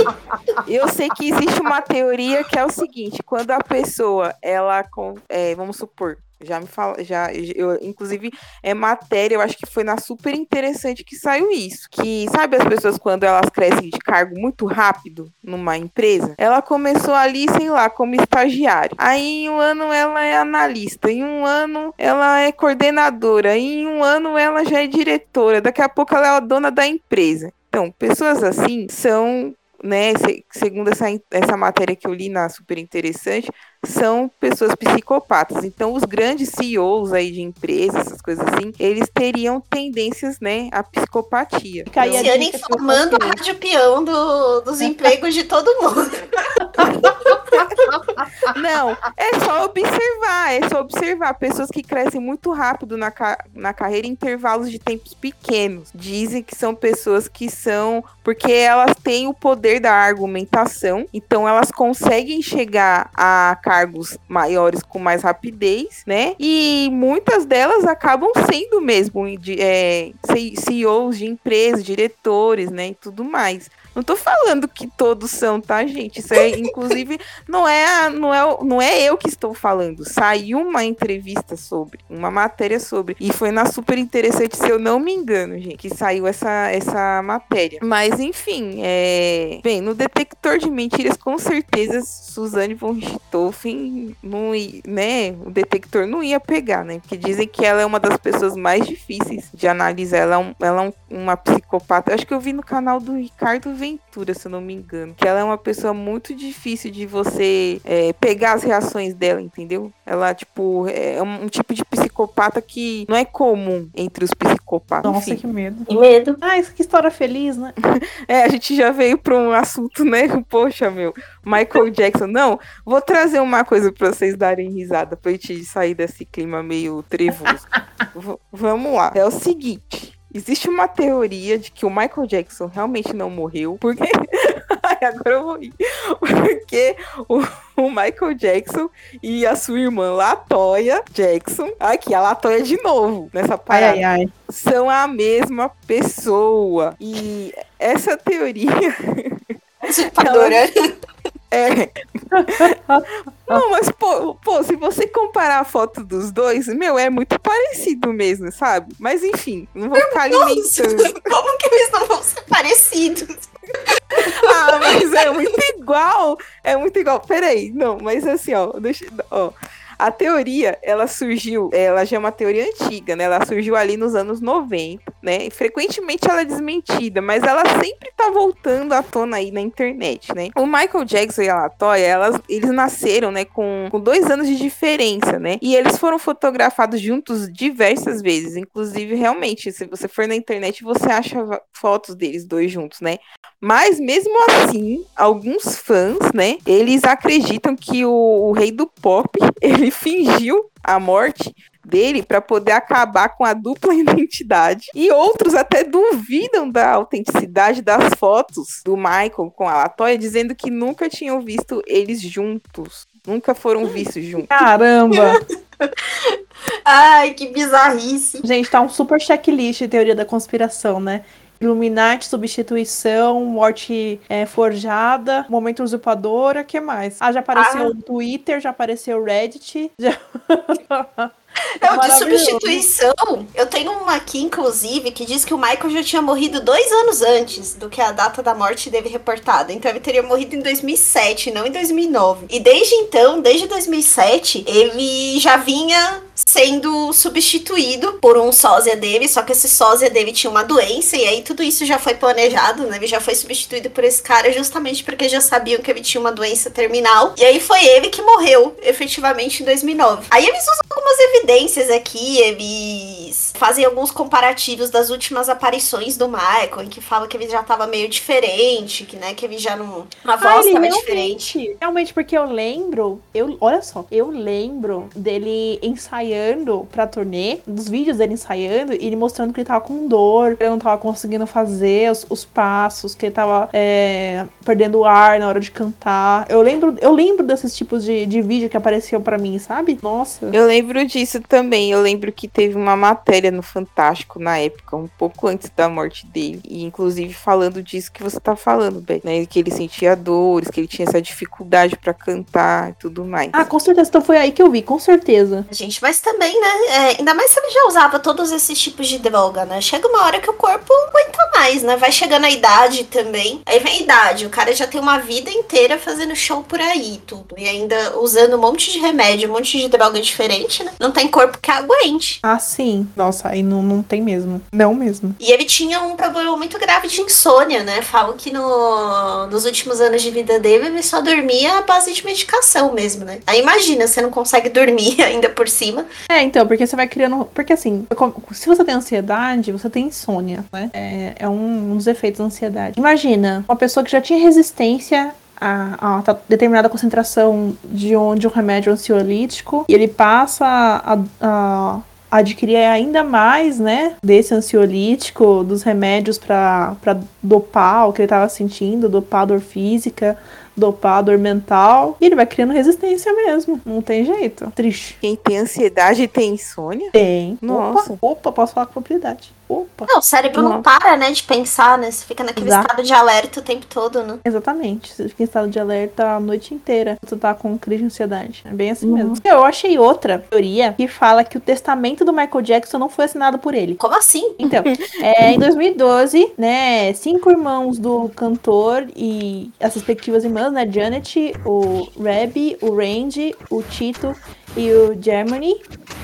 Eu sei que existe uma teoria que é o seguinte, quando a pessoa, ela, é, vamos supor, já me fala, já, eu, inclusive, é matéria, eu acho que foi na super interessante que saiu isso. Que, sabe, as pessoas quando elas crescem de cargo muito rápido numa empresa, ela começou ali, sei lá, como estagiária. Aí em um ano ela é analista, em um ano ela é coordenadora, em um ano ela já é diretora, daqui a pouco ela é a dona da empresa. Então, pessoas assim são né, segundo essa, essa matéria que eu li na super interessante, são pessoas psicopatas. Então, os grandes CEOs aí de empresas, essas coisas assim, eles teriam tendências, né, à psicopatia. Luciane então, informando a rádio peão do, dos empregos de todo mundo. Não, é só observar, é só observar. Pessoas que crescem muito rápido na, na carreira em intervalos de tempos pequenos. Dizem que são pessoas que são. Porque elas têm o poder da argumentação, então elas conseguem chegar a cargos maiores com mais rapidez, né? E muitas delas acabam sendo mesmo é, CEOs de empresas, diretores, né? E tudo mais. Não tô falando que todos são, tá, gente? Isso é, inclusive, não é, não é, não é eu que estou falando. Saiu uma entrevista sobre, uma matéria sobre. E foi na super interessante, se eu não me engano, gente, que saiu essa, essa matéria. Mas, enfim, é... bem, no detector de mentiras, com certeza, Suzane von Richthofen, não né? O detector não ia pegar, né? Porque dizem que ela é uma das pessoas mais difíceis de analisar. Ela é, um, ela é uma psicopata. Acho que eu vi no canal do Ricardo Ventura, se eu não me engano. Que ela é uma pessoa muito difícil de você é, pegar as reações dela, entendeu? Ela, tipo, é um, um, tipo de psicopata que não é comum entre os psicopatas. Nossa, Enfim. que medo. Que medo. Ah, isso que história feliz, né? é, a gente já veio para um assunto, né? Poxa, meu. Michael Jackson. Não, vou trazer uma coisa para vocês darem risada, pra gente sair desse clima meio trevoso. vamos lá. É o seguinte. Existe uma teoria de que o Michael Jackson realmente não morreu, porque. Ai, agora eu vou rir. Porque o, o, Michael Jackson e a sua irmã Latoya Jackson, aqui, a Latoya de novo, nessa parada, ai, ai, ai. são a mesma pessoa. E essa teoria. Usurpadora. Ela... É. Não, mas, pô, pô, se você comparar a foto dos dois, meu, é muito parecido mesmo, sabe? Mas enfim, não vou ficar alimentando. Como que eles não vão ser parecidos? ah, mas é muito igual. É muito igual. Peraí, não, mas assim, ó, deixa. Ó. A teoria, ela surgiu, ela já é uma teoria antiga, né? Ela surgiu ali nos anos 90, né? E frequentemente ela é desmentida, mas ela sempre tá voltando à tona aí na internet, né? O Michael Jackson e a Latoya, elas, eles nasceram, né, com, com dois anos de diferença, né? E eles foram fotografados juntos diversas vezes. Inclusive, realmente, se você for na internet, você acha fotos deles dois juntos, né? Mas mesmo assim, alguns fãs, né, eles acreditam que o, o rei do pop, ele fingiu a morte dele para poder acabar com a dupla identidade. E outros até duvidam da autenticidade das fotos do Michael com a Latoya, dizendo que nunca tinham visto eles juntos. Nunca foram vistos juntos. Caramba! Ai, que bizarrice. Gente, tá um super checklist de teoria da conspiração, né? Illuminati, substituição, morte é, forjada, momento usurpadora, que mais? Ah, já apareceu ah. o Twitter, já apareceu o Reddit. Já... Não, de substituição, eu tenho uma aqui, inclusive, que diz que o Michael já tinha morrido dois anos antes do que a data da morte dele reportada. Então ele teria morrido em 2007, não em 2009. E desde então, desde 2007, ele já vinha sendo substituído por um sósia dele, só que esse sósia dele tinha uma doença, e aí tudo isso já foi planejado, né? Ele já foi substituído por esse cara justamente porque já sabiam que ele tinha uma doença terminal. E aí foi ele que morreu, efetivamente, em 2009. Aí eles usam algumas evidências aqui, eles fazem alguns comparativos das últimas aparições do Michael, em que fala que ele já tava meio diferente, que, né, que ele já não... Uma voz ah, tava diferente. Realmente, porque eu lembro, eu, olha só, eu lembro dele ensaiando pra turnê, dos vídeos dele ensaiando, e ele mostrando que ele tava com dor, que ele não tava conseguindo fazer os, os passos, que ele tava é, perdendo o ar na hora de cantar. Eu lembro, eu lembro desses tipos de, de vídeo que apareciam para mim, sabe? Nossa. Eu lembro disso também. Eu lembro que teve uma matéria no Fantástico na época, um pouco antes da morte dele. E inclusive falando disso que você tá falando, Beth, né? Que ele sentia dores, que ele tinha essa dificuldade para cantar e tudo mais. Ah, com certeza. Então foi aí que eu vi, com certeza. Gente, mas também, né? É, ainda mais se ele já usava todos esses tipos de droga, né? Chega uma hora que o corpo aguenta mais, né? Vai chegando a idade também. Aí vem a idade, o cara já tem uma vida inteira fazendo show por aí tudo. E ainda usando um monte de remédio, um monte de droga diferente, né? Não tem tem corpo que aguente. Ah, sim. Nossa, aí não, não tem mesmo. Não mesmo. E ele tinha um problema muito grave de insônia, né? Falam que no, nos últimos anos de vida dele ele só dormia à base de medicação mesmo, né? Aí imagina, você não consegue dormir ainda por cima. É, então, porque você vai criando. Porque assim, se você tem ansiedade, você tem insônia, né? É, é um, um dos efeitos da ansiedade. Imagina, uma pessoa que já tinha resistência a, a, determinada concentração de um, de um remédio ansiolítico e ele passa a, a adquirir ainda mais, né, desse ansiolítico, dos remédios para dopar o que ele estava sentindo, dopar a dor física, dopar a dor mental, e ele vai criando resistência mesmo. Não tem jeito. Triste. Quem tem ansiedade tem insônia? Tem. Nossa. Opa, opa posso falar com propriedade. Opa. Não, o cérebro não, não para, né, de pensar, né? Você fica naquele Exato. estado de alerta o tempo todo, né? Exatamente. Você fica em estado de alerta a noite inteira. Você tá com crise de ansiedade. É bem assim uhum. mesmo. Eu achei outra teoria que fala que o testamento do Michael Jackson não foi assinado por ele. Como assim? Então, é, em 2012, né, cinco irmãos do cantor e as respectivas irmãs, né, Janet, o Rebby, o Randy, o Tito e o Germany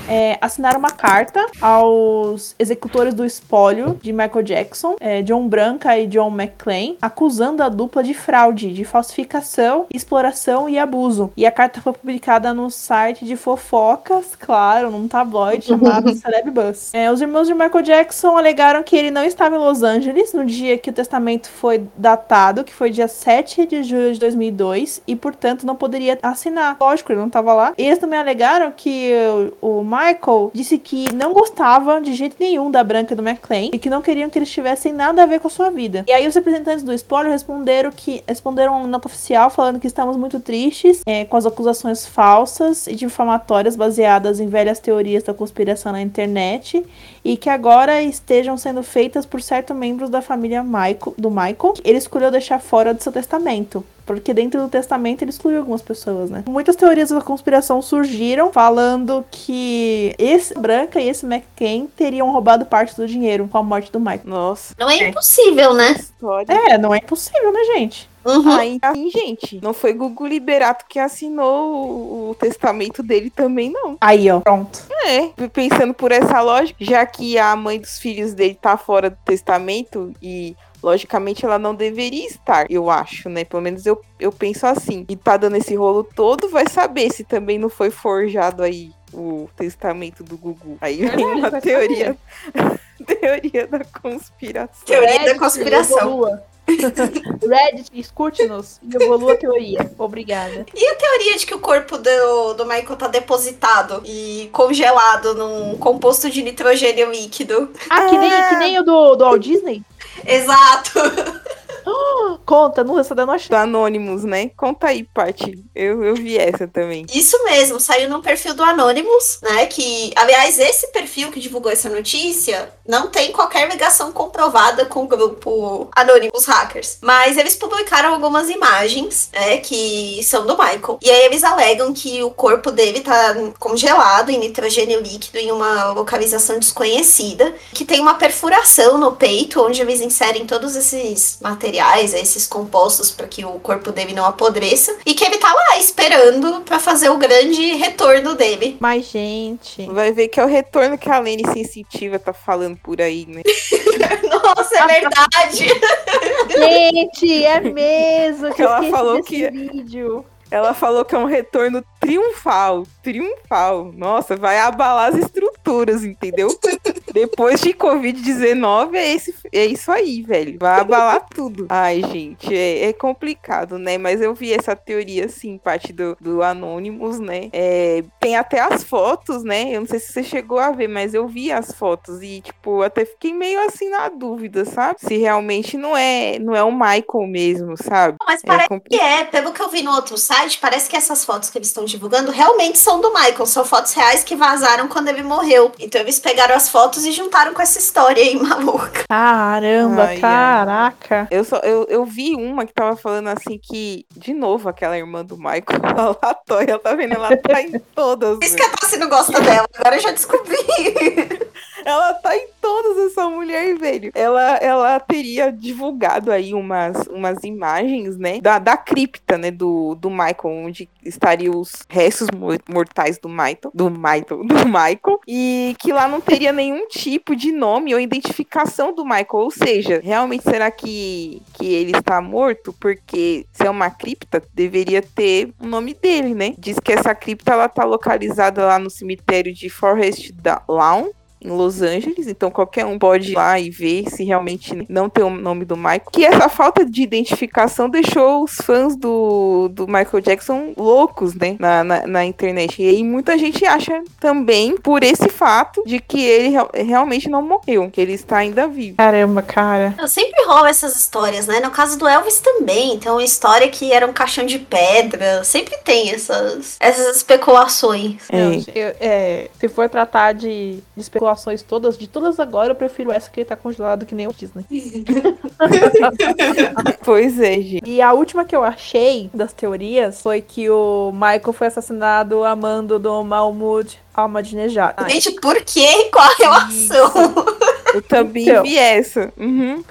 é, assinaram uma carta aos executores do espólio de Michael Jackson, é, John Branca e John McClane, acusando a dupla de fraude, de falsificação, exploração e abuso. E a carta foi publicada no site de fofocas, claro, num tabloide chamado Celeb Buzz. É, os irmãos de Michael Jackson alegaram que ele não estava em Los Angeles no dia que o testamento foi datado, que foi dia 7 de julho de 2002, e portanto não poderia assinar. Lógico, ele não estava lá. Eles também alegaram alegaram que o, o Michael disse que não gostava de jeito nenhum da Branca e do McLean e que não queriam que eles tivessem nada a ver com a sua vida. E aí os representantes do spoiler responderam que responderam uma nota oficial falando que estamos muito tristes é, com as acusações falsas e difamatórias baseadas em velhas teorias da conspiração na internet e que agora estejam sendo feitas por certos membros da família Michael, do Michael. Ele escolheu deixar fora do seu testamento. Porque dentro do testamento ele excluiu algumas pessoas, né? Muitas teorias da conspiração surgiram falando que esse Branca e esse McCain teriam roubado parte do dinheiro com a morte do Michael. Nossa. Não é, é. impossível, né? É, não é impossível, né, gente? Uhum. Aí, assim, gente, não foi Gugu Liberato que assinou o, o, testamento dele também, não. Aí, ó, pronto. É, pensando por essa lógica, já que a mãe dos filhos dele tá fora do testamento e logicamente ela não deveria estar, eu acho, né? Pelo menos eu, eu penso assim. E tá dando esse rolo todo, vai saber se também não foi forjado aí o testamento do Gugu. Aí vem uma teoria. teoria da conspiração. Teoria da conspiração. Reddit, escute-nos e evolua a teoria. Obrigada. E a teoria de que o corpo do, do Michael tá depositado e congelado num composto de nitrogênio líquido? Ah, que nem, que nem o do, do Walt Disney? Exato. Conta, não está dando a Do Anonymous, né? Conta aí, parte. Eu, eu vi essa também. Isso mesmo, saiu no perfil do Anonymous, né? Que, aliás, esse perfil que divulgou essa notícia não tem qualquer ligação comprovada com o grupo Anonymous Hackers. Mas eles publicaram algumas imagens, né? Que são do Michael. E aí eles alegam que o corpo dele tá congelado em nitrogênio líquido em uma localização desconhecida, que tem uma perfuração no peito, onde eles inserem todos esses materiais, esses compostos para que o corpo dele não apodreça e que ele tá lá esperando para fazer o grande retorno dele. Mas gente, vai ver que é o retorno que a Lene sensitiva tá falando por aí, né? Nossa, é verdade. gente, é mesmo que ela falou que vídeo. Ela falou que é um retorno triunfal, triunfal. Nossa, vai abalar as estruturas, entendeu? Depois de Covid-19, é, esse, é isso aí, velho. Vai abalar tudo. Ai, gente, é, é, complicado, né? Mas eu vi essa teoria, assim, parte do, do Anonymous, né? É, tem até as fotos, né? Eu não sei se você chegou a ver, mas eu vi as fotos e, tipo, até fiquei meio assim na dúvida, sabe? Se realmente não é, não é o Michael mesmo, sabe? Mas parece é que é. Pelo que eu vi no outro site, parece que essas fotos que eles estão divulgando realmente são do Michael. São fotos reais que vazaram quando ele morreu. Então eles pegaram as fotos e juntaram com essa história aí maluca. Caramba, Ai, caraca. Eu, só, eu, eu vi uma que tava falando assim que, de novo, aquela irmã do Michael, a Latoya, tá vendo? Ela tá em todas. Isso que a Tassi não gosta dela, agora eu já descobri. ela tá em todas essa mulher, velho. Ela, ela teria divulgado aí umas, umas imagens, né? Da, da cripta, né? Do, do Michael, onde estariam os restos mortais do Michael, do Michael, do Michael, e que lá não teria nenhum tipo de nome ou identificação do Michael. Ou seja, realmente será que, que ele está morto? Porque se é uma cripta, deveria ter o nome dele, né? Diz que essa cripta ela tá localizada lá no cemitério de Forest Lawn, em Los Angeles, então qualquer um pode ir lá e ver se realmente não tem o nome do Michael. Que essa falta de identificação deixou os fãs do, do Michael Jackson loucos, né, na, na, na internet. E aí muita gente acha também por esse fato de que ele realmente não morreu, que ele está ainda vivo. Caramba, cara. Sempre rola essas histórias, né? No caso do Elvis também, então uma história que era um caixão de pedra, sempre tem essas, essas especulações. É. Eu, é, se for tratar de, de especulação especulações todas, de todas agora, eu prefiro essa que ele tá congelado que nem o Disney. pois é, gente. E a última que eu achei das teorias foi que o Michael foi assassinado amando do Mahmoud Ahmadinejad. Gente, por quê? Qual a relação? Eu também então, vi essa. Uhum.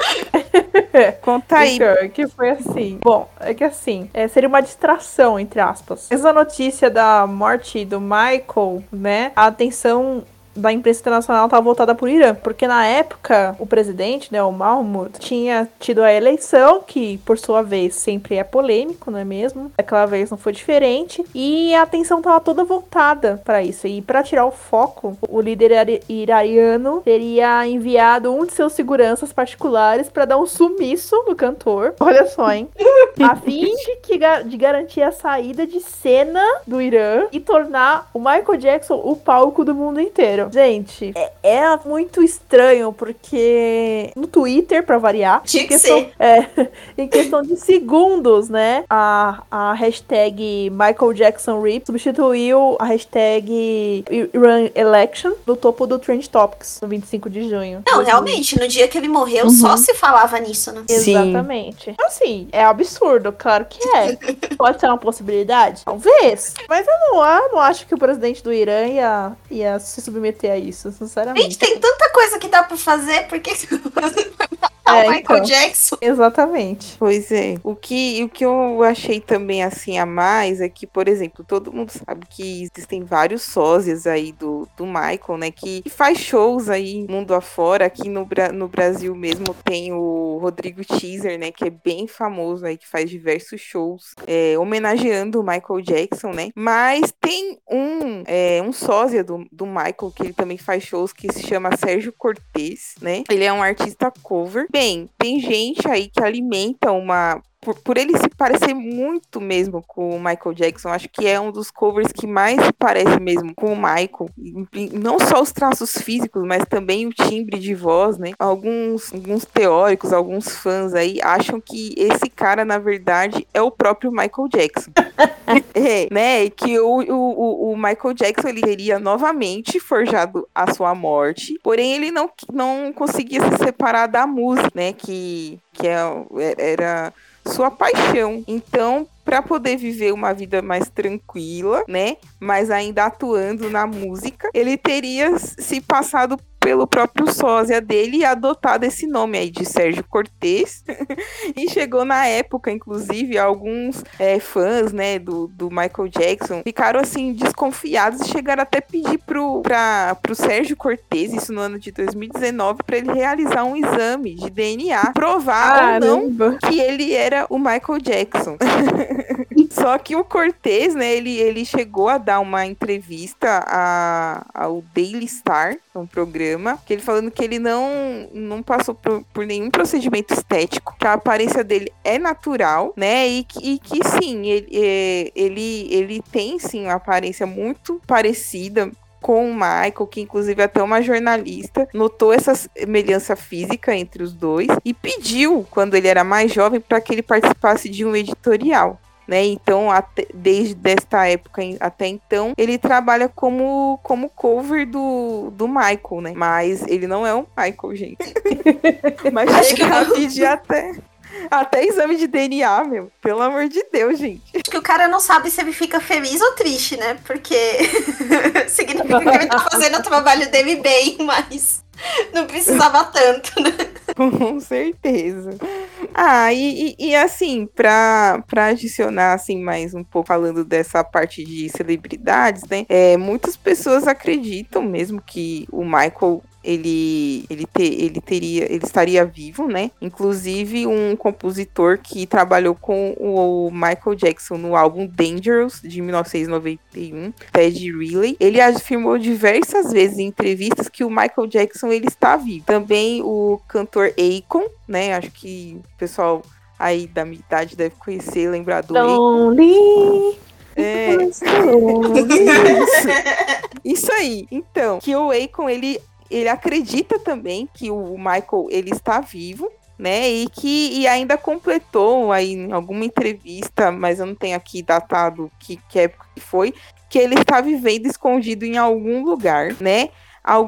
Conta aí. Então, que foi assim. Bom, é que assim, é, seria uma distração, entre aspas. Essa notícia da morte do Michael, né? A atenção da imprensa internacional estava voltada para o Irã, porque na época o presidente, né, o Mahmoud, tinha tido a eleição, que por sua vez sempre é polêmico, não é mesmo? Aquela vez não foi diferente, e a atenção estava toda voltada para isso. E para tirar o foco, o líder iraniano teria enviado um de seus seguranças particulares para dar um sumiço no cantor. Olha só, hein? a fim de, que, de garantir a saída de cena do Irã e tornar o Michael Jackson o palco do mundo inteiro. Gente, é, é, muito estranho, porque no Twitter, pra variar, Tinha que questão. É, em questão de segundos, né? A, a hashtag Michael Jackson RIP substituiu a hashtag Iran Election no topo do Trend Topics, no 25 de junho. Não, realmente, no dia que ele morreu, uhum. só se falava nisso, né? Exatamente. Assim, é absurdo, claro que é. Pode ser uma possibilidade? Talvez. Mas eu não, eu não acho que o presidente do Irã ia, ia se submeter meter a isso, sinceramente. Gente, tem tanta coisa que dá pra fazer, por que é, o Michael então, Jackson. Exatamente. Pois é. O que, o que eu achei também assim a mais é que, por exemplo, todo mundo sabe que existem vários sósias aí do, do Michael, né? Que, que faz shows aí mundo afora. Aqui no, no Brasil mesmo tem o Rodrigo Teaser, né? Que é bem famoso aí, que faz diversos shows é, homenageando o Michael Jackson, né? Mas tem um, é, um sósia do, do Michael, que ele também faz shows, que se chama Sérgio Cortez, né? Ele é um artista cover bem, tem gente aí que alimenta uma por, por, ele se parecer muito mesmo com o Michael Jackson, acho que é um dos covers que mais se parece mesmo com o Michael. Não só os traços físicos, mas também o timbre de voz, né? Alguns, alguns teóricos, alguns fãs aí acham que esse cara, na verdade, é o próprio Michael Jackson. é, né? Que o, o, o Michael Jackson ele teria novamente forjado a sua morte, porém ele não, não conseguia se separar da música, né? Que, que é, era sua paixão. Então, para poder viver uma vida mais tranquila, né, mas ainda atuando na música, ele teria se passado pelo próprio sósia dele e adotado esse nome aí de Sérgio Cortez. e chegou na época, inclusive, alguns é, fãs, né, do, do Michael Jackson ficaram assim desconfiados e chegaram até pedir pro, pra, pro Sérgio Cortez, isso no ano de 2019, para ele realizar um exame de DNA, provar ou não que ele era o Michael Jackson. Só que o Cortez, né, ele, ele chegou a dar uma entrevista a, ao Daily Star, um programa, que ele falando que ele não, não passou por, por nenhum procedimento estético, que a aparência dele é natural, né? E, e que sim, ele, é, ele, ele tem sim uma aparência muito parecida com o Michael, que inclusive até uma jornalista notou essa semelhança física entre os dois e pediu, quando ele era mais jovem, para que ele participasse de um editorial né? Então, até, desde esta época até então, ele trabalha como, como cover do, do Michael, né? Mas ele não é o Michael, gente. Mas chega a pedir até Até exame de DNA, meu. Pelo amor de Deus, gente. Acho que o cara não sabe se ele fica feliz ou triste, né? Porque significa que ele tá fazendo o trabalho dele bem, mas não precisava tanto, né? Com certeza. Ah, e, e, e, assim, pra adicionar assim, mais um pouco falando dessa parte de celebridades, né? É, muitas pessoas acreditam mesmo que o Michael ele, ele, te, ele teria, ele estaria vivo, né? Inclusive um compositor que trabalhou com o Michael Jackson no álbum Dangerous de 1991, Ted Riley. Ele afirmou diversas vezes em entrevistas que o Michael Jackson ele está vivo. Também o cantor Akon, né? Acho que o pessoal aí da minha idade deve conhecer, lembrar do Lonely. É. Isso. Isso aí. Então, que o Akon ele ele acredita também que o Michael ele está vivo, né? E que e ainda completou aí em alguma entrevista, mas eu não tenho aqui datado que, que época que foi, que ele está vivendo escondido em algum lugar, né?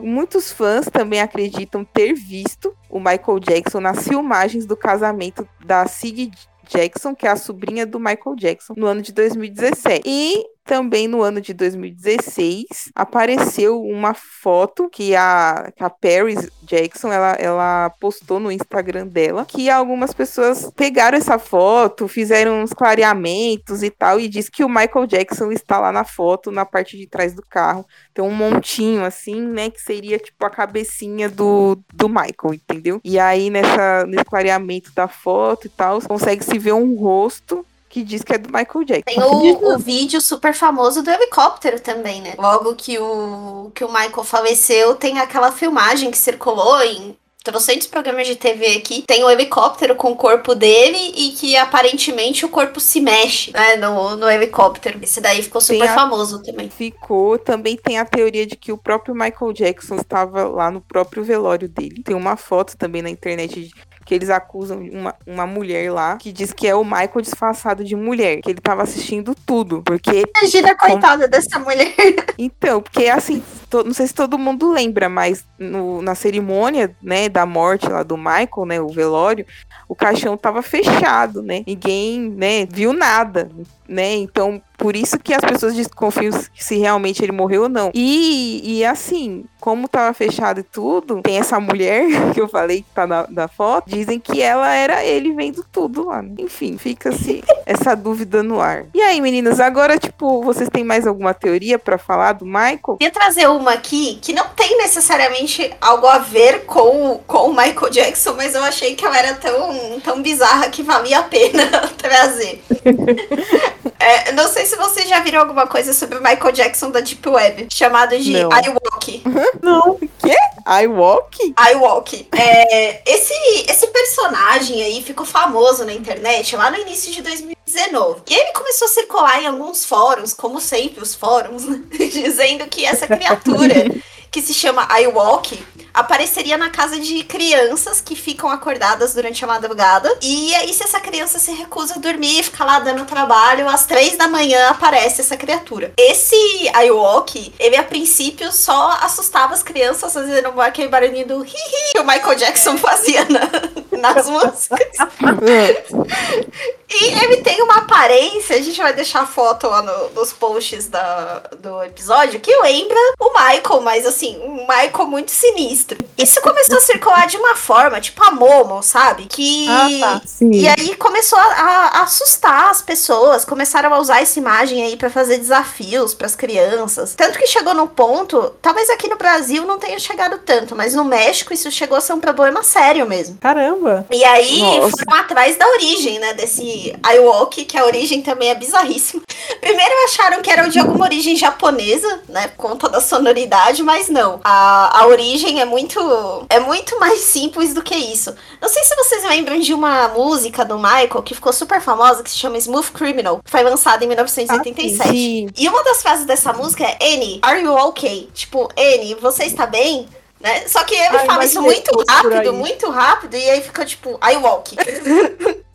Muitos fãs também acreditam ter visto o Michael Jackson nas filmagens do casamento da Sig Jackson, que é a sobrinha do Michael Jackson, no ano de 2017. E também no ano de 2016 apareceu uma foto que a, que a Paris Jackson ela, ela postou no Instagram dela que algumas pessoas pegaram essa foto, fizeram uns clareamentos e tal e diz que o Michael Jackson está lá na foto na parte de trás do carro. Tem um montinho assim, né, que seria tipo a cabecinha do, do Michael, entendeu? E aí nessa nesse clareamento da foto e tal, consegue se ver um rosto que diz que é do Michael Jackson. Tem o, o, vídeo super famoso do helicóptero também, né? Logo que o, que o Michael faleceu, tem aquela filmagem que circulou em trocentos programas de TV aqui, tem o helicóptero com o corpo dele e que aparentemente o corpo se mexe, né, no, no helicóptero. Esse daí ficou super a... famoso também. Ficou. Também tem a teoria de que o próprio Michael Jackson estava lá no próprio velório dele. Tem uma foto também na internet que eles acusam uma, uma mulher lá que diz que é o Michael disfarçado de mulher, que ele tava assistindo tudo, porque... Imagina a coitada dessa mulher. Então, porque assim, to, não sei se todo mundo lembra, mas no, na cerimônia, né, da morte lá do Michael, né, o velório, o caixão tava fechado, né, ninguém, né, viu nada, né, então por isso que as pessoas desconfiam se realmente ele morreu ou não. E, e assim, como tava fechado e tudo, tem essa mulher que eu falei que tá na, na foto, dizem que ela era ele vendo tudo lá. Enfim, fica-se essa dúvida no ar. E aí, meninas, agora, tipo, vocês têm mais alguma teoria para falar do Michael? Ia trazer uma aqui que não tem necessariamente algo a ver com, com o Michael Jackson, mas eu achei que ela era tão, tão bizarra que valia a pena trazer. é, não sei se vocês já viram alguma coisa sobre o Michael Jackson da Deep Web, chamado de não. I Walk. Não. O quê? I Walk? I Walk. É, esse, esse personagem aí ficou famoso na internet lá no início de 2019. E ele começou a circular em alguns fóruns, como sempre os fóruns, né? dizendo que essa criatura que se chama I Walk apareceria na casa de crianças que ficam acordadas durante a madrugada. E aí, se essa criança se recusa a dormir e fica lá dando trabalho, às três da manhã aparece essa criatura. Esse I Walk, ele a princípio só assustava as crianças fazendo aquele barulhinho do hi que o Michael Jackson fazia na, nas músicas. e ele tem uma aparência, a gente vai deixar a foto lá no, nos posts da, do episódio, que lembra o Michael, mas assim um Michael muito sinistro. Isso começou a circular de uma forma, tipo a Momo, sabe? Que. Ah, tá. E aí começou a, a, assustar as pessoas, começaram a usar essa imagem aí para fazer desafios para as crianças. Tanto que chegou no ponto, talvez aqui no Brasil não tenha chegado tanto, mas no México isso chegou a ser um problema sério mesmo. Caramba! E aí Nossa. foram atrás da origem, né? Desse Iwalk, que a origem também é bizarríssima. Primeiro acharam que era de alguma origem japonesa, né? Por conta da sonoridade, mas não. A, a origem é muito é muito mais simples do que isso. Não sei se vocês lembram de uma música do Michael que ficou super famosa, que se chama Smooth Criminal, que foi lançada em 1987. Ah, e uma das frases dessa música é Annie, are you okay? Tipo, Annie, você está bem? Né? Só que ele Ai, fala isso muito rápido, muito rápido, e aí fica tipo, I walk.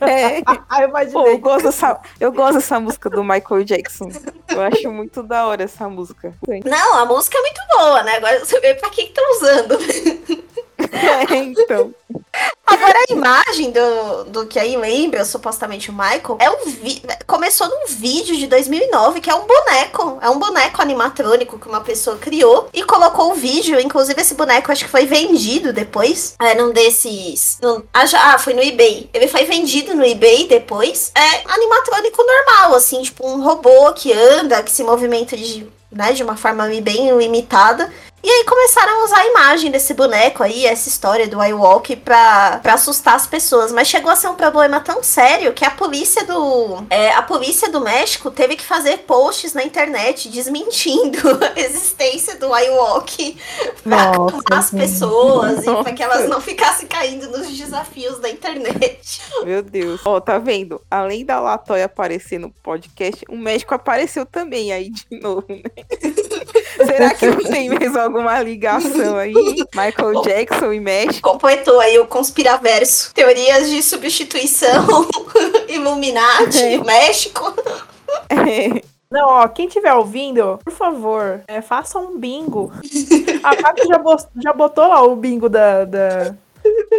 É. Ah, eu, Pô, eu, gosto dessa, eu gosto dessa música do Michael Jackson. Eu acho muito da hora essa música. Não, a música é muito boa, né? Agora você vê pra que estão usando. É, então. Agora a imagem do, do que aí lembra, supostamente o Michael, é um vi começou num vídeo de 2009 que é um boneco, é um boneco animatrônico que uma pessoa criou e colocou o vídeo, inclusive esse boneco acho que foi vendido depois, é num desses, num, ah, foi no eBay. Ele foi vendido no eBay depois. É animatrônico normal, assim, tipo um robô que anda, que se movimenta de né, de uma forma bem limitada. E aí começaram a usar a imagem desse boneco aí, essa história do iWalk pra, pra assustar as pessoas. Mas chegou a ser um problema tão sério que a polícia do. É, a polícia do México teve que fazer posts na internet desmentindo a existência do iWalk pra Nossa, as pessoas Nossa. e pra que elas não ficassem caindo nos desafios da internet. Meu Deus. Ó, oh, tá vendo? Além da Latoya aparecer no podcast, o México apareceu também aí de novo, né? Será que não tem mesmo alguma ligação aí? Michael Jackson e México? Completou aí o conspiraverso. Teorias de substituição, Illuminati, é. México. É. Não, ó, quem estiver ouvindo, por favor, é, faça um bingo. A Paty já, já botou lá o bingo da, da,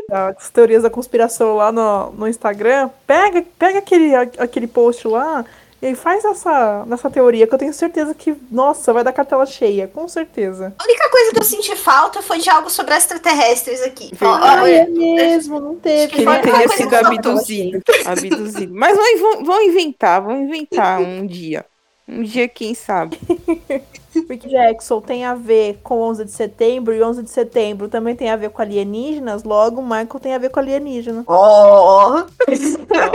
das teorias da conspiração lá no, no Instagram. Pega, pega aquele, aquele post lá e faz essa, nessa teoria que eu tenho certeza que, nossa, vai dar cartela cheia, com certeza. A única coisa que eu senti falta foi de algo sobre extraterrestres aqui. Ah, é mesmo, não teve. Que ele teria sido abduzido. abduzido. Mas vão, vão inventar, vão inventar um dia. Um dia, quem sabe. Rick Jackson tem a ver com 11 de setembro e 11 de setembro também tem a ver com alienígenas, logo Michael tem a ver com alienígena. Oh!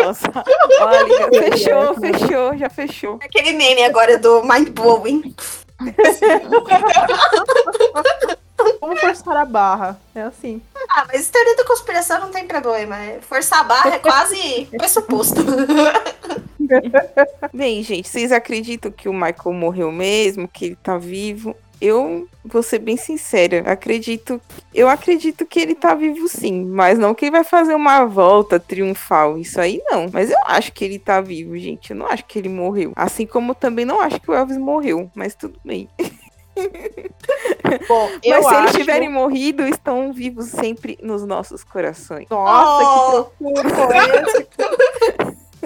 Nossa, olha, fechou, fechou, já fechou. Aquele meme agora do Mind Blowing. Vamos forçar a barra. É assim. Ah, mas teoria da conspiração não tem problema. Forçar a barra é quase pressuposto. Bem, gente, vocês acreditam que o Michael morreu mesmo, que ele tá vivo? Eu vou ser bem sincera, acredito, eu acredito que ele tá vivo sim, mas não que ele vai fazer uma volta triunfal, isso aí não. Mas eu acho que ele tá vivo, gente. Eu não acho que ele morreu. Assim como também não acho que o Elvis morreu, mas tudo bem. Bom, Mas se acho... eles tiverem morrido, estão vivos sempre nos nossos corações. Nossa, oh. que profundo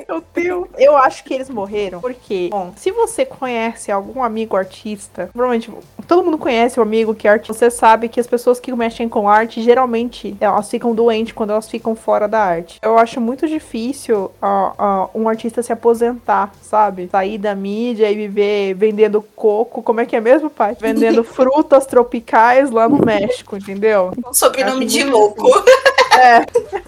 Meu Deus. Eu acho que eles morreram porque, bom, se você conhece algum amigo artista, provavelmente todo mundo conhece o amigo que é artista, você sabe que as pessoas que mexem com arte, geralmente, elas ficam doentes quando elas ficam fora da arte. Eu acho muito difícil uh, uh, um artista se aposentar, sabe? Sair da mídia e viver vendendo coco, como é que é mesmo, pai? Vendendo frutas tropicais lá no México, entendeu? Um sobrenome de louco. É,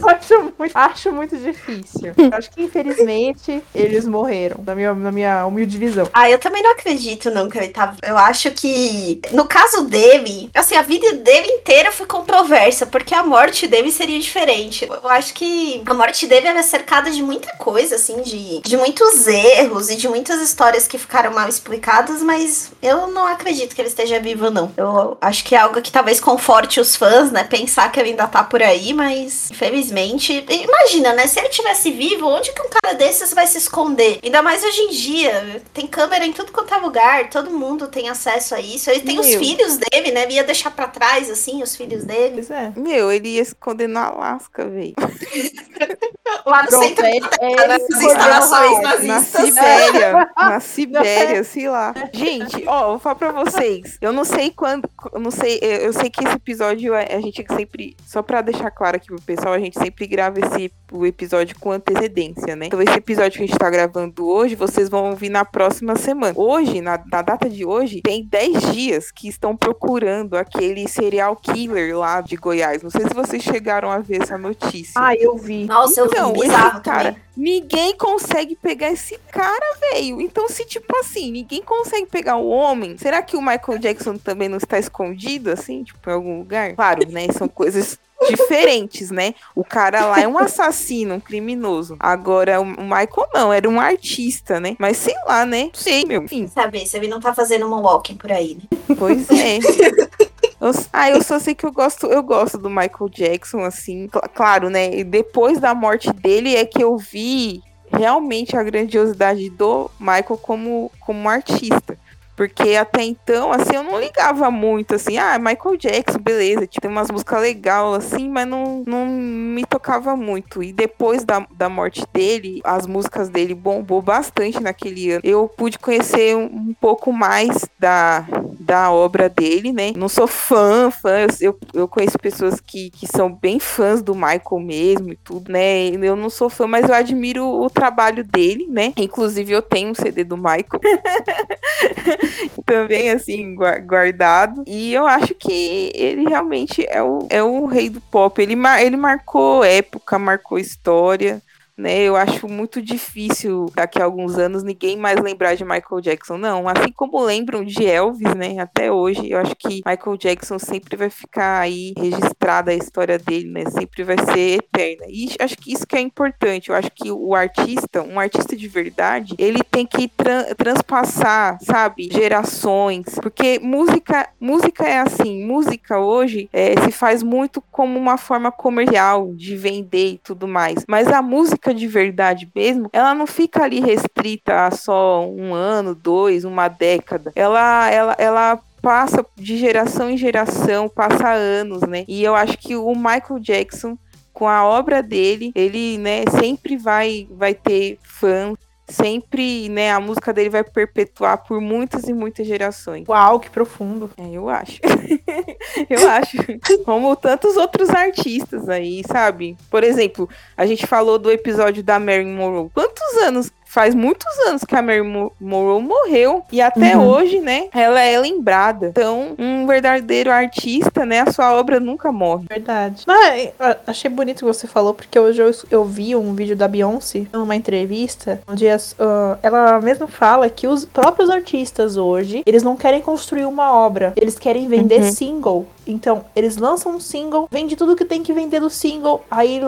eu acho muito, acho muito difícil. Eu acho que, infelizmente, eles morreram, na minha, na minha humilde visão. Ah, eu também não acredito, não, que ele tá. Eu acho que, no caso dele, assim, a vida dele inteira foi controversa, porque a morte dele seria diferente. Eu acho que a morte dele era cercada de muita coisa, assim, de, de muitos erros e de muitas histórias que ficaram mal explicadas, mas eu não acredito que ele esteja vivo, não. Eu acho que é algo que talvez conforte os fãs, né? Pensar que ele ainda tá por aí, mas mas infelizmente. Imagina, né? Se ele tivesse vivo, onde que um cara desses vai se esconder? Ainda mais hoje em dia. Tem câmera em tudo quanto é lugar, todo mundo tem acesso a isso. Ele tem Meu. os filhos dele, né? Ele ia deixar pra trás, assim, os filhos dele. Pois é. Meu, ele ia esconder no Alasca, velho. Lá no Pronto, centro é, é, nas instalações nazistas. Na Sibéria. na Sibéria, sei lá. Gente, ó, vou falar pra vocês. Eu não sei quando. Eu não sei. Eu sei que esse episódio é, a gente sempre. Só pra deixar claro aqui pessoal, a gente sempre grava esse episódio com antecedência, né? Então, esse episódio que a gente tá gravando hoje, vocês vão ouvir na próxima semana. Hoje, na, na data de hoje, tem 10 dias que estão procurando aquele serial killer lá de Goiás. Não sei se vocês chegaram a ver essa notícia. Ah, eu vi. Nossa, eu então, vi. Bizarro, cara. Ninguém consegue pegar esse cara, velho. Então, se tipo assim, ninguém consegue pegar o homem, será que o Michael Jackson também não está escondido, assim, tipo, em algum lugar? Claro, né? São coisas diferentes, né? O cara lá é um assassino, um criminoso. Agora, o Michael não, era um artista, né? Mas sei lá, né? Sei, meu. Enfim. Saber se ele não tá fazendo um walking por aí, né? Pois é. Eu, ah, eu só sei que eu gosto, eu gosto do Michael Jackson, assim, cl claro, né? E depois da morte dele é que eu vi realmente a grandiosidade do Michael como, como artista. Porque até então, assim, eu não ligava muito, assim, ah, Michael Jackson, beleza, tipo, tem umas músicas legais, assim, mas não, não me tocava muito. E depois da, da morte dele, as músicas dele bombou bastante naquele ano. Eu pude conhecer um, um pouco mais da, da obra dele, né? Não sou fã, fã, eu, eu conheço pessoas que, que são bem fãs do Michael mesmo e tudo, né? Eu não sou fã, mas eu admiro o trabalho dele, né? Inclusive, eu tenho um CD do Michael. Também, assim, guardado. E eu acho que ele realmente é o, é o rei do pop. Ele, ele marcou época, marcou história né? Eu acho muito difícil daqui a alguns anos ninguém mais lembrar de Michael Jackson. Não, assim como lembram de Elvis, né? Até hoje, eu acho que Michael Jackson sempre vai ficar aí registrada a história dele, né? Sempre vai ser eterna. E acho que isso que é importante. Eu acho que o artista, um artista de verdade, ele tem que tra transpassar, sabe, gerações, porque música, música é assim. Música hoje é, se faz muito como uma forma comercial de vender e tudo mais. Mas a música de verdade mesmo, ela não fica ali restrita a só um ano, dois, uma década. Ela, ela, ela passa de geração em geração, passa anos, né? E eu acho que o Michael Jackson com a obra dele, ele, né, sempre vai vai ter fãs, sempre, né, a música dele vai perpetuar por muitas e muitas gerações. Uau, que profundo. É, eu acho. eu acho. Como tantos outros artistas aí, sabe? Por exemplo, a gente falou do episódio da Marilyn Monroe. Quantos anos faz muitos anos que a Mary Monroe morreu e até uhum. hoje, né, ela é lembrada. Então, um verdadeiro artista, né, a sua obra nunca morre. Verdade. Mas achei bonito o que você falou, porque hoje eu, eu vi um vídeo da Beyoncé, numa entrevista, onde as, uh, ela mesmo fala que os próprios artistas hoje, eles não querem construir uma obra, eles querem vender uhum. single. Então, eles lançam um single, vende tudo que tem que vender do single, aí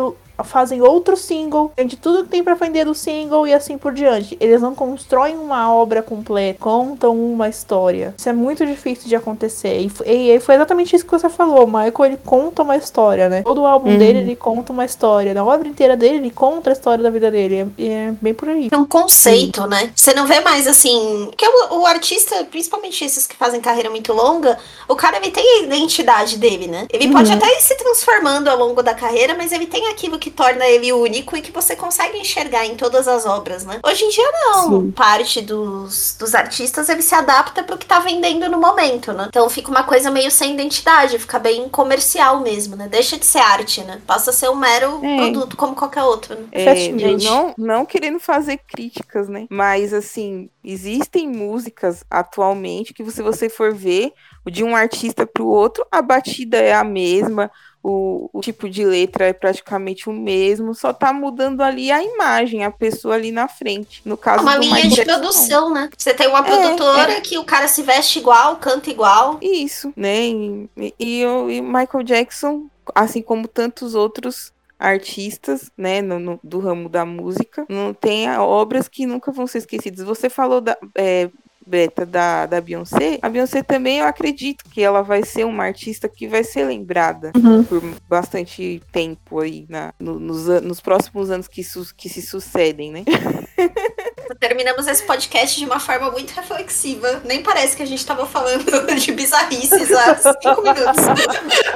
fazem outro single, vende tudo que tem para vender do single e assim por diante. Eles não constroem uma obra completa, contam uma história. Isso é muito difícil de acontecer. E, e foi exatamente isso que você falou. O Michael, ele conta uma história, né? Todo o álbum uhum. dele, ele conta uma história. Na obra inteira dele, ele conta a história da vida dele. E é, é bem por aí. É um conceito, Sim. né? Você não vê mais assim. Que o, o, artista, principalmente esses que fazem carreira muito longa, o cara ele tem a identidade dele, né? Ele uhum. pode até ir se transformando ao longo da carreira, mas ele tem aquilo que que torna ele único e que você consegue enxergar em todas as obras, né? Hoje em dia não. Sim. Parte dos, dos artistas ele se adapta pro que tá vendendo no momento, né? Então fica uma coisa meio sem identidade, fica bem comercial mesmo, né? Deixa de ser arte, né? Passa a ser um mero é. produto como qualquer outro. Né? É, não, não querendo fazer críticas, né? Mas assim, existem músicas atualmente que se você for ver de um artista pro outro, a batida é a mesma o, o, tipo de letra é praticamente o mesmo, só tá mudando ali a imagem, a pessoa ali na frente. No caso uma linha de produção, né? Você tem uma é, produtora é. que o cara se veste igual, canta igual. Isso, né? E, e, e Michael Jackson, assim como tantos outros artistas, né, no, no, do ramo da música, não tem obras que nunca vão ser esquecidas. Você falou da, é, beta da, da Beyoncé, a Beyoncé também eu acredito que ela vai ser uma artista que vai ser lembrada uhum. por bastante tempo aí na, no, nos, nos próximos anos que, su, que se sucedem, né? Terminamos esse podcast de uma forma muito reflexiva. Nem parece que a gente tava falando de bizarrices há cinco minutos.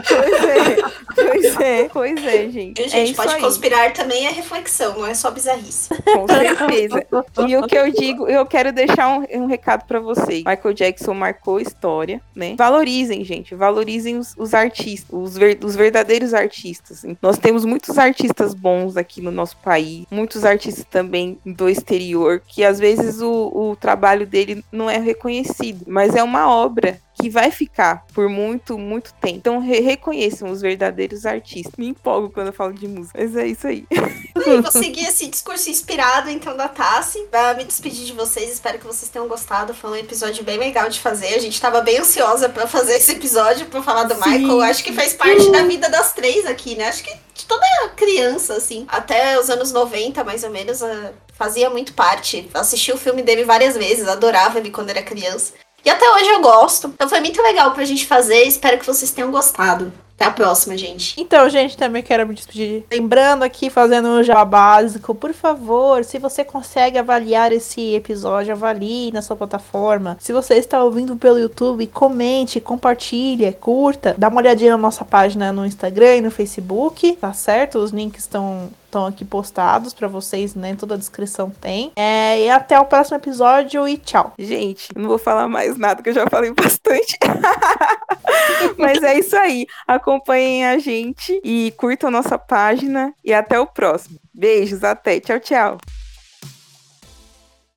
pois é, pois é, pois é, gente. A gente é pode conspirar também é reflexão, não é só bizarrice. Com certeza. e o que eu digo, eu quero deixar um, um recado para vocês. Michael Jackson marcou história, né? Valorizem, gente, valorizem os, os artistas, os, ver, os verdadeiros artistas. Nós temos muitos artistas bons aqui no nosso país, muitos artistas também do exterior que às vezes o, o trabalho dele não é reconhecido, mas é uma obra que vai ficar por muito, muito tempo. Então re reconheçam os verdadeiros artistas. Me empolgo quando eu falo de música, mas é isso aí. E vou seguir esse discurso inspirado, então, da Tassi. Vai me despedir de vocês, espero que vocês tenham gostado. Foi um episódio bem legal de fazer. A gente tava bem ansiosa para fazer esse episódio, para falar do Sim. Michael. Acho que faz parte da vida das três aqui, né? Acho que de toda criança, assim. Até os anos 90, mais ou menos, fazia muito parte. Assisti o filme dele várias vezes, adorava ele quando era criança. E até hoje eu gosto. Então foi muito legal pra gente fazer. Espero que vocês tenham gostado. Até a próxima, gente. Então, gente, também quero me despedir. Lembrando aqui, fazendo um jabá básico, por favor, se você consegue avaliar esse episódio, avalie na sua plataforma. Se você está ouvindo pelo YouTube, comente, compartilhe, curta. Dá uma olhadinha na nossa página no Instagram e no Facebook, tá certo? Os links estão estão aqui postados para vocês, né? Toda a descrição tem. É, e até o próximo episódio e tchau. Gente, não vou falar mais nada, que eu já falei bastante. Mas é isso aí. Acompanhem a gente e curtam nossa página. E até o próximo. Beijos, até. Tchau, tchau.